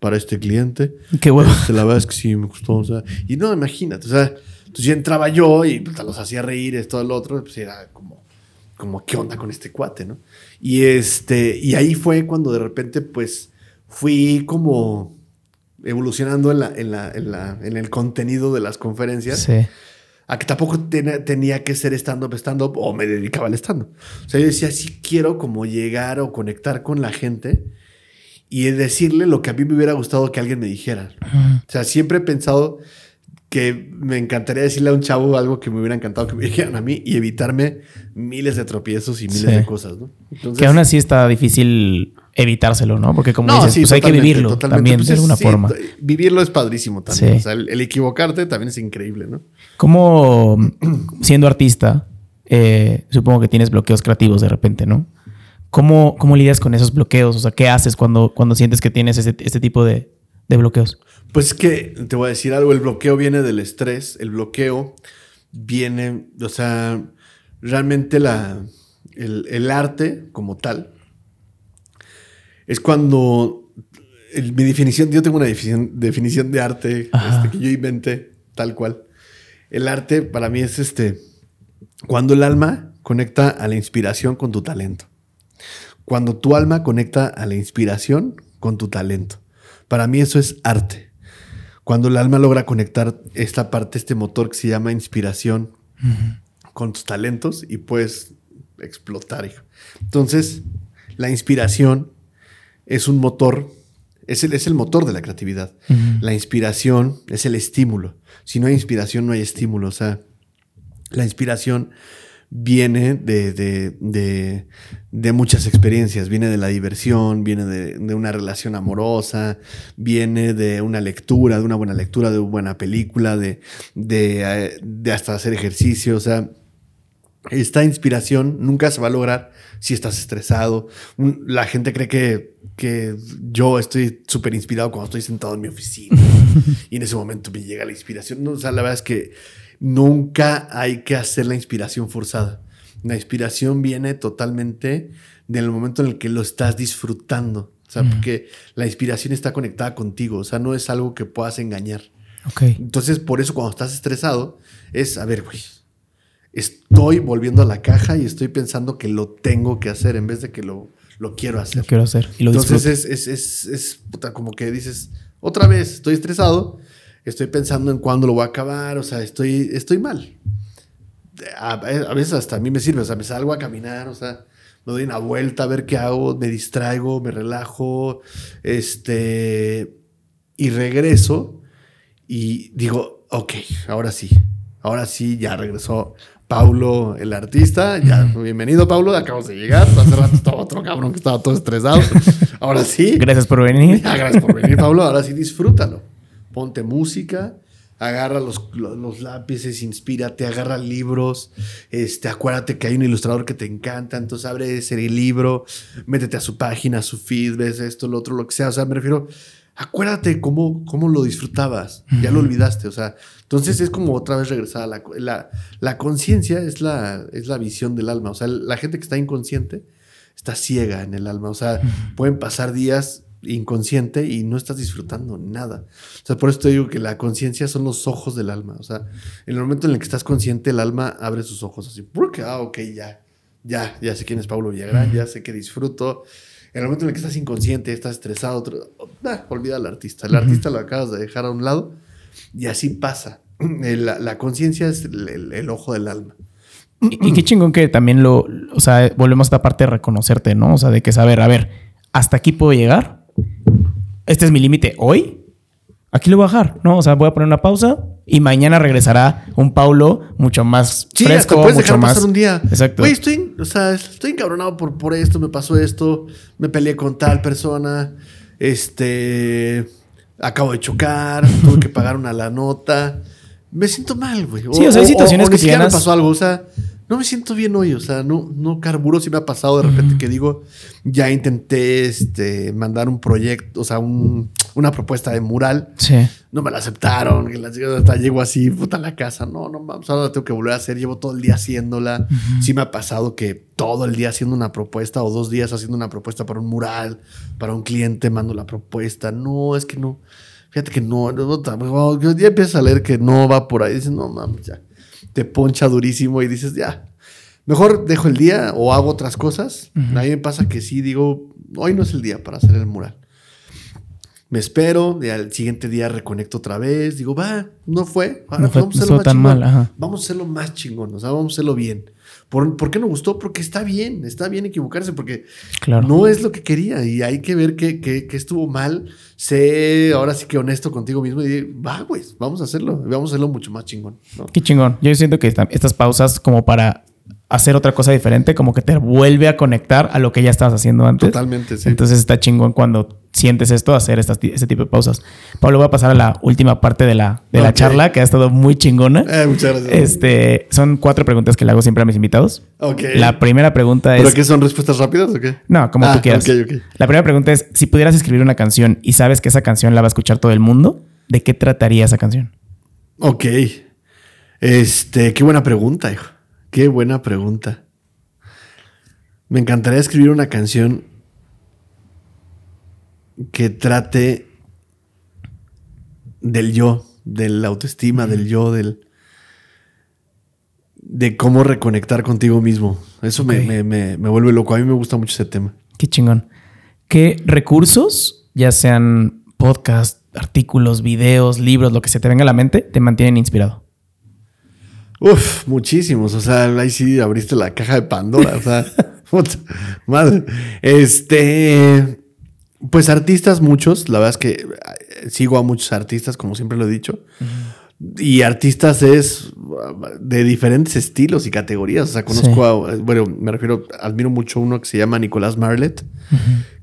para este cliente. Qué huevo. Este, la verdad es que sí me gustó. O sea, y no, imagínate, o sea, entonces ya entraba yo y pues, los hacía reír, esto, el otro, pues era como, como, ¿qué onda con este cuate, no? Y este, y ahí fue cuando de repente, pues, fui como evolucionando en, la, en, la, en, la, en el contenido de las conferencias Sí. a que tampoco ten- tenía que ser stand-up, stand-up o me dedicaba al stand-up. O sea, yo decía, sí quiero como llegar o conectar con la gente y decirle lo que a mí me hubiera gustado que alguien me dijera. O sea, siempre he pensado que me encantaría decirle a un chavo algo que me hubiera encantado que me dijeran a mí y evitarme miles de tropiezos y miles Sí. de cosas, ¿no? Entonces, Que aún así está difícil evitárselo, ¿no? Porque como no, dices, sí, pues hay que vivirlo también Pues de es- alguna sí, forma. Vivirlo es padrísimo también. O sea, el, el equivocarte también es increíble, ¿no? ¿Cómo, siendo artista, eh, supongo que tienes bloqueos creativos de repente, ¿no? ¿Cómo, cómo lidias con esos bloqueos? O sea, ¿qué haces cuando, cuando sientes que tienes ese- este tipo de, de bloqueos? Pues es que te voy a decir algo, el bloqueo viene del estrés, el bloqueo viene, o sea, realmente la, el, el arte como tal es cuando el- mi definición, yo tengo una definición, definición de arte este, que yo inventé tal cual. El arte para mí es este, cuando el alma conecta a la inspiración con tu talento. Cuando tu alma conecta a la inspiración con tu talento. Para mí eso es arte. Cuando el alma logra conectar esta parte, este motor que se llama inspiración con tus talentos y puedes explotar. hijo. Entonces, la inspiración es un motor, es el, es el motor de la creatividad. La inspiración es el estímulo. Si no hay inspiración, no hay estímulo. O sea, la inspiración viene de, de- de- de muchas experiencias, viene de la diversión, viene de, de una relación amorosa, viene de una lectura, de una buena lectura, de una buena película, de, de, eh, hasta hacer ejercicio. O sea, esta inspiración nunca se va a lograr si estás estresado. La gente cree que, que yo estoy súper inspirado cuando estoy sentado en mi oficina y en ese momento me llega la inspiración. No, o sea, la verdad es que nunca hay que hacer la inspiración forzada. La inspiración viene totalmente del momento en el que lo estás disfrutando. O sea, porque la inspiración está conectada contigo. O sea, no es algo que puedas engañar. Ok. Entonces, por eso cuando estás estresado, es, a ver, güey, estoy volviendo a la caja y estoy pensando que lo tengo que hacer en vez de que lo, lo quiero hacer. Lo quiero hacer y lo Entonces disfruto. es, es, es, es, puta, como que dices, otra vez, estoy estresado, estoy pensando en cuándo lo voy a acabar, o sea, estoy, estoy mal. A, a veces hasta a mí me sirve, o sea, me salgo a caminar, o sea, me doy una vuelta a ver qué hago, me distraigo, me relajo, este, y regreso y digo, ok, ahora sí, ahora sí, ya regresó Paulo, el artista, ya, bienvenido Paulo, acabamos de llegar, hace rato estaba otro cabrón que estaba todo estresado, ahora sí. Gracias por venir. Ah, gracias por venir, Pablo. Ahora sí, disfrútalo. Ponte música, agarra los, lápices, inspírate, agarra libros. Este, acuérdate que hay un ilustrador que te encanta, entonces abre ese libro, métete a su página, a su feed, ves esto, lo otro, lo que sea. O sea, me refiero, acuérdate cómo, cómo lo disfrutabas. Ya lo olvidaste. O sea, entonces es como otra vez regresar a la, la, la conciencia, es la, es la visión del alma. O sea, la gente que está inconsciente está ciega en el alma. O sea, pueden pasar días inconsciente y no estás disfrutando nada. O sea, por eso te digo que la conciencia son los ojos del alma. O sea, en el momento en el que estás consciente, el alma abre sus ojos así. Porque, ah, ok, ya, ya, ya sé quién es Pablo Villagrán, ya sé que disfruto. En el momento en el que estás inconsciente, estás estresado, otro- ah, olvida al artista. El artista lo acabas de dejar a un lado y así pasa. La, la conciencia es el- el- el ojo del alma. Y, y qué chingón que también lo, o sea, volvemos a esta parte de reconocerte, ¿no? O sea, de que saber, a ver, hasta aquí puedo llegar. Este es mi límite hoy. Aquí lo voy a bajar, ¿no? O sea, voy a poner una pausa y mañana regresará un Paulo mucho más Sí, hasta fresco, puedes mucho dejar más. pasar un día. Exacto. Güey, estoy, o sea, estoy encabronado por, por esto, me pasó esto, me peleé con tal persona, este, acabo de chocar, tuve que pagar una la nota. Me siento mal, güey. Sí, o sea, hay situaciones ni siquiera me pasó algo, o sea, no me siento bien hoy, o sea, no, no carburo. Si me ha pasado de repente que digo, ya intenté este, mandar un proyecto, o sea, un- una propuesta de mural Sí. no me la aceptaron, la hasta llego así, puta a la casa, no, no mames, ahora la tengo que volver a hacer, llevo todo el día haciéndola. Sí me ha pasado que todo el día haciendo una propuesta o dos días haciendo una propuesta para un mural, para un cliente, mando la propuesta. No, es que no, fíjate que no, no, no, no, ya empiezas a leer que no va por ahí, dices, no mames, ya, te poncha durísimo y dices, ya, mejor dejo el día o hago otras cosas. A mí me pasa que sí digo, hoy no es el día para hacer el mural. Me espero, y al siguiente día reconecto otra vez. Digo, va, no fue. Ahora No fue- vamos a hacerlo más tan chingón. mal. Vamos a hacerlo más chingón, o sea, vamos a hacerlo bien. ¿Por, por qué no gustó? Porque está bien, está bien equivocarse, porque Claro. no es lo que quería y hay que ver qué qué- qué estuvo mal. Sé ahora sí que honesto contigo mismo y va, güey, vamos a hacerlo, vamos a hacerlo mucho más chingón. ¿no? Qué chingón. Yo siento que esta- estas pausas como para hacer otra cosa diferente, como que te vuelve a conectar a lo que ya estabas haciendo antes. Totalmente, sí. Entonces está chingón cuando sientes esto, hacer estas, este tipo de pausas. Pablo, voy a pasar a la última parte de la, de la charla, que ha estado muy chingona. Eh, muchas gracias. Este, son cuatro preguntas que le hago siempre a mis invitados. ok. La primera pregunta ¿Pero es... qué son respuestas rápidas o qué? No, como Ah, tú quieras. ok, ok. La primera pregunta es, si pudieras escribir una canción y sabes que esa canción la va a escuchar todo el mundo, ¿de qué trataría esa canción? Ok. Este, qué buena pregunta, hijo. Qué buena pregunta. Me encantaría escribir una canción que trate del yo, de la autoestima, del yo, del de cómo reconectar contigo mismo. Eso me, me- me- me vuelve loco. A mí me gusta mucho ese tema. Qué chingón. ¿Qué recursos, ya sean podcast, artículos, videos, libros, lo que se te venga a la mente, te mantienen inspirado? Uf, muchísimos. O sea, ahí sí abriste la caja de Pandora. O sea, madre. Este. Pues artistas muchos. La verdad es que eh, sigo a muchos artistas, como siempre lo he dicho. Y artistas es de diferentes estilos y categorías. O sea, conozco Sí. a. Bueno, me refiero, admiro mucho uno que se llama Nicolás Marlet,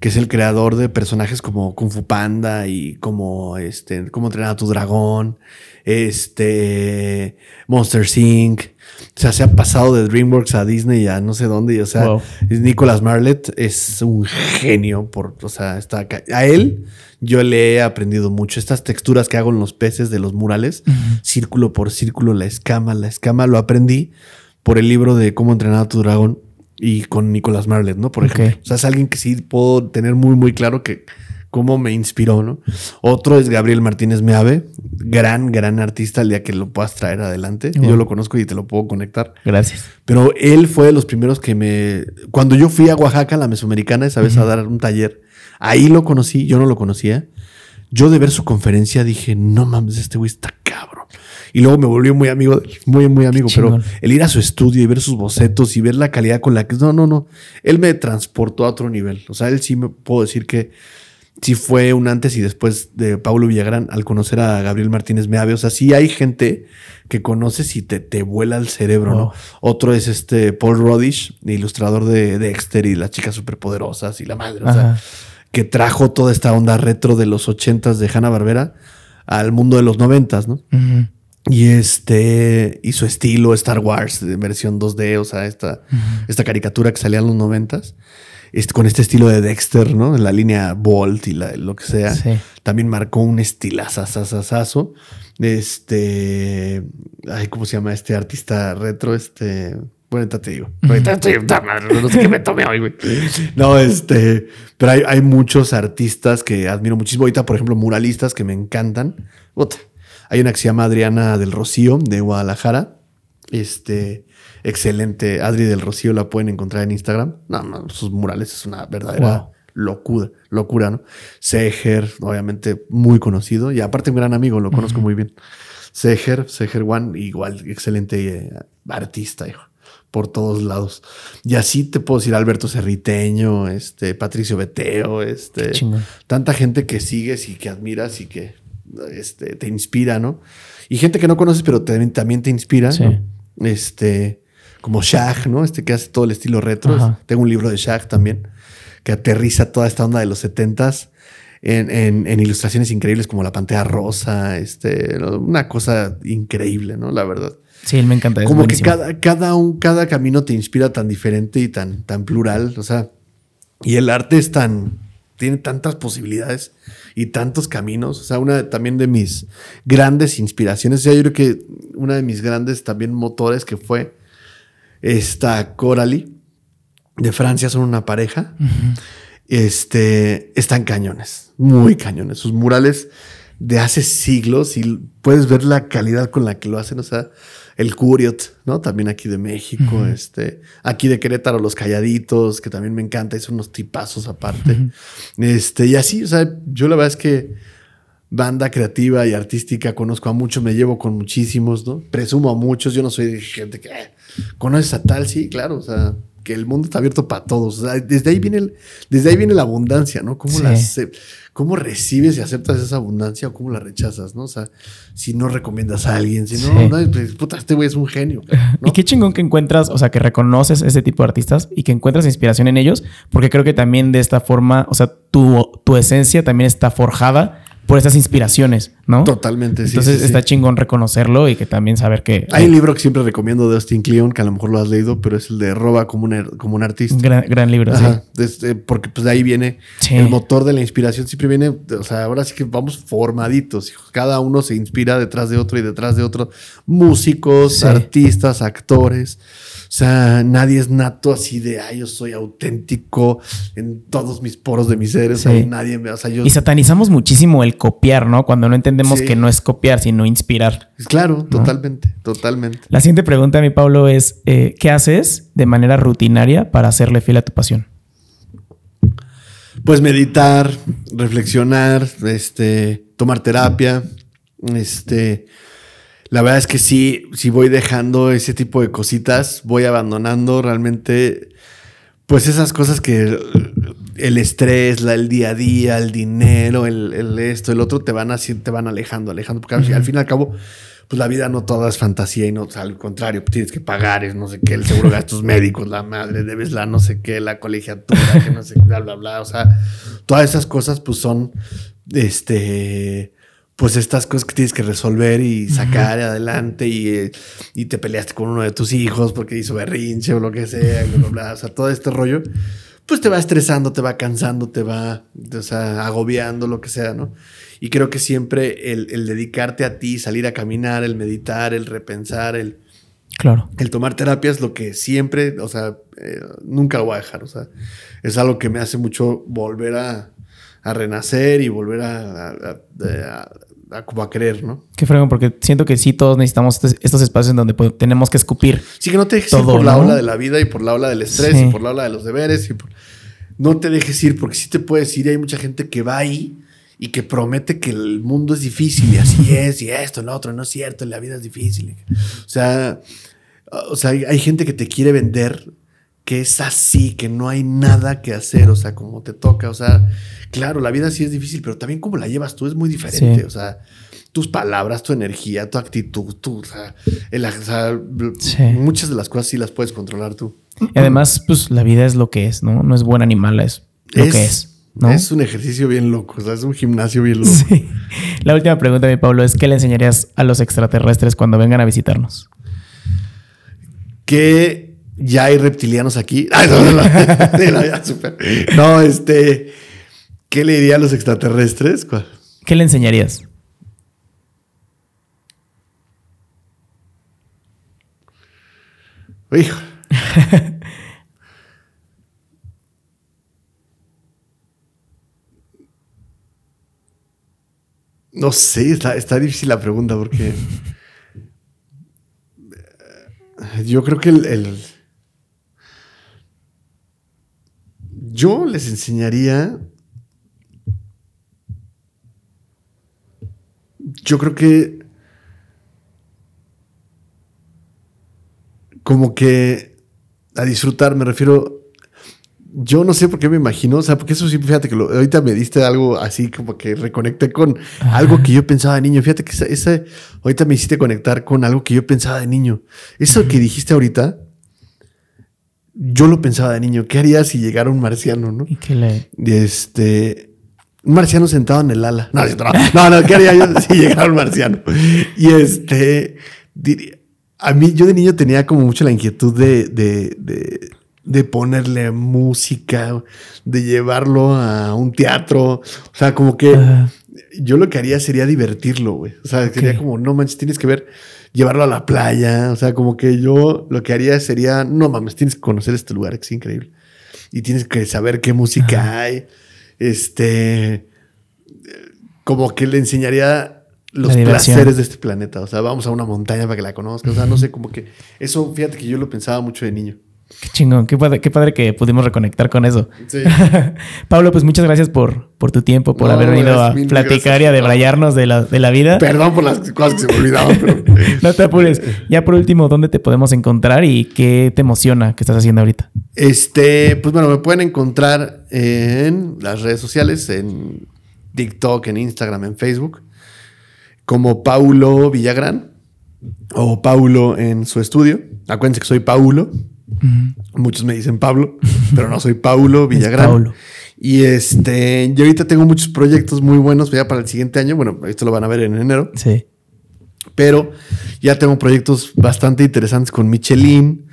que es el creador de personajes como Kung Fu Panda y como este, Cómo entrenar a tu dragón, este, Monster Inc. O sea, se ha pasado de DreamWorks a Disney y a no sé dónde. Y, o sea, Wow. Nicolas Marlet es un genio por, o sea, está acá. A él yo le he aprendido mucho. Estas texturas que hago en los peces de los murales, círculo por círculo, la escama, la escama, lo aprendí por el libro de Cómo entrenar a tu dragón y con Nicolas Marlet, ¿no? Por ejemplo. O sea, es alguien que sí puedo tener muy, muy claro que cómo me inspiró, ¿no? Otro es Gabriel Martínez Meave, gran, gran artista, el día que lo puedas traer adelante. Wow. Yo lo conozco y te lo puedo conectar. Gracias. Pero él fue de los primeros que me... Cuando yo fui a Oaxaca, la Mesoamericana, esa vez a dar un taller, ahí lo conocí, yo no lo conocía. Yo de ver su conferencia dije, no mames, este güey está cabrón. Y luego me volvió muy amigo, muy, muy amigo. Pero el ir a su estudio y ver sus bocetos y ver la calidad con la que... No, no, no. Él me transportó a otro nivel. O sea, él sí me puedo decir que sí fue un antes y después de Paulo Villagrán al conocer a Gabriel Martínez Meave. O sea, sí hay gente que conoces y te, te vuela el cerebro, ¿no? Otro es este Paul Rodish, ilustrador de Dexter y las chicas superpoderosas y la madre. O sea, que trajo toda esta onda retro de los ochentas de Hanna Barbera al mundo de los noventas, ¿no? Y este, y su estilo Star Wars versión 2D, o sea, esta, esta caricatura que salía en los noventas, este, con este estilo de Dexter, ¿no? En la línea Bolt y la- lo que sea. Sí. También marcó un estilazazazazo. Este, ay, ¿cómo se llama este artista retro? Este, bueno, ahorita te digo. No sé qué me tomé hoy, güey. No, este, pero hay, hay muchos artistas que admiro muchísimo. Ahorita, por ejemplo, muralistas que me encantan. Hay una que se llama Adriana del Rocío de Guadalajara. Este, excelente. Adri del Rocío la pueden encontrar en Instagram. No, no, sus murales es una verdadera Wow. locura, locura, ¿no? Seger, obviamente muy conocido y aparte un gran amigo, lo conozco muy bien. Seger, Seger One, igual, excelente eh, artista, hijo, por todos lados. Y así te puedo decir Alberto Cerriteño, este, Patricio Beteo, este, tanta gente que sigues y que admiras y que este, te inspira, ¿no? Y gente que no conoces, pero también, también te inspira, Sí. ¿no? Este, como Shag, ¿no? Este que hace todo el estilo retro. Ajá. Tengo un libro de Shag también, que aterriza toda esta onda de los setentas en, en- en ilustraciones increíbles como la Pantera Rosa, este, una cosa increíble, ¿no? La verdad. Sí, él me encanta. es como que cada, cada, un, cada camino te inspira tan diferente y tan, tan plural, o sea, y el arte es tan, tiene tantas posibilidades y tantos caminos, o sea, una de- también de mis grandes inspiraciones, o sea, yo creo que una de mis grandes también motores que fue esta Coralie de Francia, son una pareja, este, están cañones, muy cañones. Sus murales de hace siglos y puedes ver la calidad con la que lo hacen. O sea, el Curiot, ¿no? También aquí de México, este, aquí de Querétaro, los Calladitos, que también me encanta, son unos tipazos aparte. Este, y así, o sea, yo la verdad es que banda creativa y artística conozco a muchos, me llevo con muchísimos, ¿no? Presumo a muchos, yo no soy gente que "Eh, conoces a tal, sí, claro, o sea, que el mundo está abierto para todos. O sea, desde ahí viene el- desde ahí viene la abundancia, ¿no? ¿Cómo, Sí. la ace- ¿Cómo recibes y aceptas esa abundancia o cómo la rechazas, ¿no? O sea, si no recomiendas a alguien, si no, Sí. no, pues, puta, este güey es un genio. ¿no? Y qué chingón que encuentras, o sea, que reconoces ese tipo de artistas y que encuentras inspiración en ellos, porque creo que también de esta forma, o sea, tu, tu esencia también está forjada por esas inspiraciones. ¿no? Totalmente, sí. Entonces sí, sí. está chingón reconocerlo y que también saber que Hay un libro que siempre recomiendo de Austin Kleon, que a lo mejor lo has leído, pero es el de Roba como un, er- como un artista. gran, gran libro, Ajá, desde- porque pues de ahí viene Sí. el motor de la inspiración, siempre viene, o sea, ahora sí que vamos formaditos, cada uno se inspira detrás de otro y detrás de otro, músicos, Sí. artistas, actores, sea, nadie es nato así de, ay, yo soy auténtico en todos mis poros de mi ser, o sea, Sí. y nadie me, o sea, yo, Y satanizamos muchísimo el copiar, ¿no? Cuando no entendemos Sí. que no es copiar, sino inspirar. claro, totalmente, totalmente. La siguiente pregunta, mi Pablo, es: eh, ¿qué haces de manera rutinaria para hacerle fiel a tu pasión? Pues meditar, reflexionar, este, tomar terapia, este, la verdad es que sí, sí voy dejando ese tipo de cositas, voy abandonando realmente, pues esas cosas que el estrés, la, el día a día, el dinero, el, el esto, el otro, te van así, te van alejando, alejando, porque al, al fin y al cabo, pues la vida no toda es fantasía y no, o sea, al contrario, pues tienes que pagar, es no sé qué, el seguro de gastos médicos, la madre, debes la no sé qué, la colegiatura, que no sé, bla, bla, bla. O sea, todas esas cosas, pues son, este, pues estas cosas que tienes que resolver y sacar adelante y, y te peleaste con uno de tus hijos porque hizo berrinche o lo que sea, bla, bla, bla. O sea, todo este rollo, pues te va estresando, te va cansando, te va, o sea, agobiando, lo que sea, ¿no? Y creo que siempre el, el dedicarte a ti, salir a caminar, el meditar, el repensar, el, Claro. el tomar terapia es lo que siempre, o sea, eh, nunca lo voy a dejar. O sea, es algo que me hace mucho volver a, a renacer y volver a, a, a- a- a como a creer, ¿no? Qué fregón, porque siento que sí todos necesitamos estos, estos espacios en donde pues, tenemos que escupir. Sí, que no te dejes ir por la ola de la vida y por la ola del estrés Sí. y por la ola de los deberes. Y por- No te dejes ir porque sí te puedes ir y hay mucha gente que va ahí y que promete que el mundo es difícil y así es y esto, lo otro, no es cierto, la vida es difícil. O sea, o sea, hay, hay gente que te quiere vender que es así, que no hay nada que hacer, o sea, como te toca, o sea, claro, la vida sí es difícil, pero también como la llevas tú es muy diferente, Sí. o sea, tus palabras, tu energía, tu actitud, tu, o sea, el- o sea, Sí. muchas de las cosas sí las puedes controlar tú. Y además, pues la vida es lo que es, ¿no? No es buen animal, es lo que es. ¿no? Es un ejercicio bien loco, o sea, es un gimnasio bien loco. Sí. La última pregunta, mi Pablo, es ¿qué le enseñarías a los extraterrestres cuando vengan a visitarnos? Que ya hay reptilianos aquí. Ay, no, no, no. No, ya. No, este, ¿qué le diría a los extraterrestres? ¿Cuál? ¿Qué le enseñarías? Hijo. No sé, está, está difícil la pregunta porque yo creo que el, el- yo les enseñaría yo creo que como que a disfrutar, me refiero. Yo no sé por qué me imagino, o sea, porque eso sí, fíjate que lo- ahorita me diste algo así como que reconecté con algo que yo pensaba de niño. Fíjate que esa, esa- ahorita me hiciste conectar con algo que yo pensaba de niño. Eso que dijiste ahorita, yo lo pensaba de niño. ¿Qué haría si llegara un marciano, no? ¿Y le... Este. Un marciano sentado en el ala. No, no, no, ¿qué haría yo si llegara un marciano? Y este. diría- a mí, yo de niño tenía como mucho la inquietud de, de, de, de ponerle música, de llevarlo a un teatro. O sea, como que yo lo que haría sería divertirlo, güey. O sea, quería Ok. como, no manches, tienes que ver, llevarlo a la playa. O sea, como que yo lo que haría sería, no mames, tienes que conocer este lugar, que es increíble. Y tienes que saber qué música hay. Este, como que le enseñaría los placeres de este planeta. O sea, vamos a una montaña para que la conozcas. O sea, no sé, como que eso, fíjate que yo lo pensaba mucho de niño. Qué chingón, qué padre, qué padre que pudimos reconectar con eso. Sí. Pablo, pues muchas gracias por, por tu tiempo, por No, haber venido a platicar y a debrayarnos de la, de la vida. Perdón por las cosas que se me olvidaban, pero. No te apures. Ya por último, ¿dónde te podemos encontrar y qué te emociona que estás haciendo ahorita? Este, pues bueno, me pueden encontrar en las redes sociales, en TikTok, en Instagram, en Facebook, como Paulo Villagrán o Paulo en su estudio. Acuérdense que soy Paulo. Muchos me dicen Pablo, pero no soy Paulo Villagrán. Paulo. Y este, yo ahorita tengo muchos proyectos muy buenos ya para el siguiente año. Bueno, esto lo van a ver en enero. Sí. Pero ya tengo proyectos bastante interesantes con Michelin.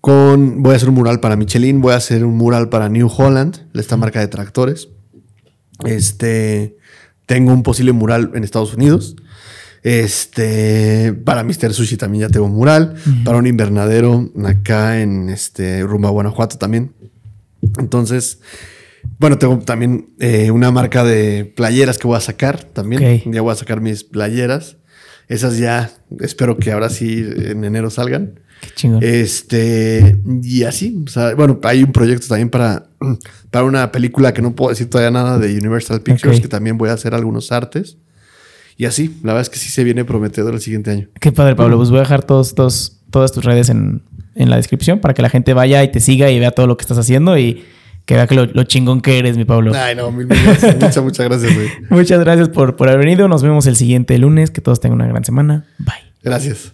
Con, voy a hacer un mural para Michelin, voy a hacer un mural para New Holland, esta marca de tractores. Este, tengo un posible mural en Estados Unidos. Este, para Mr. Sushi también ya tengo un mural. Para un invernadero acá en este, rumbo a Guanajuato también. Entonces, bueno, tengo también eh, una marca de playeras que voy a sacar también. Ya voy a sacar mis playeras. Esas ya espero que ahora sí en enero salgan. Qué chingón. Este, y así, o sea, bueno, hay un proyecto también para, para una película que no puedo decir todavía nada de Universal Pictures, que también voy a hacer algunos artes. Y así, la verdad es que sí se viene prometedor el siguiente año. Qué padre, Pablo. Pues voy a dejar todos, todos, todas tus redes en, en la descripción para que la gente vaya y te siga y vea todo lo que estás haciendo y que vea que lo, lo chingón que eres, mi Pablo. Ay, no, mil, mil gracias. muchas, muchas gracias, güey. Muchas gracias por, por haber venido. Nos vemos el siguiente lunes. Que todos tengan una gran semana. Bye. Gracias.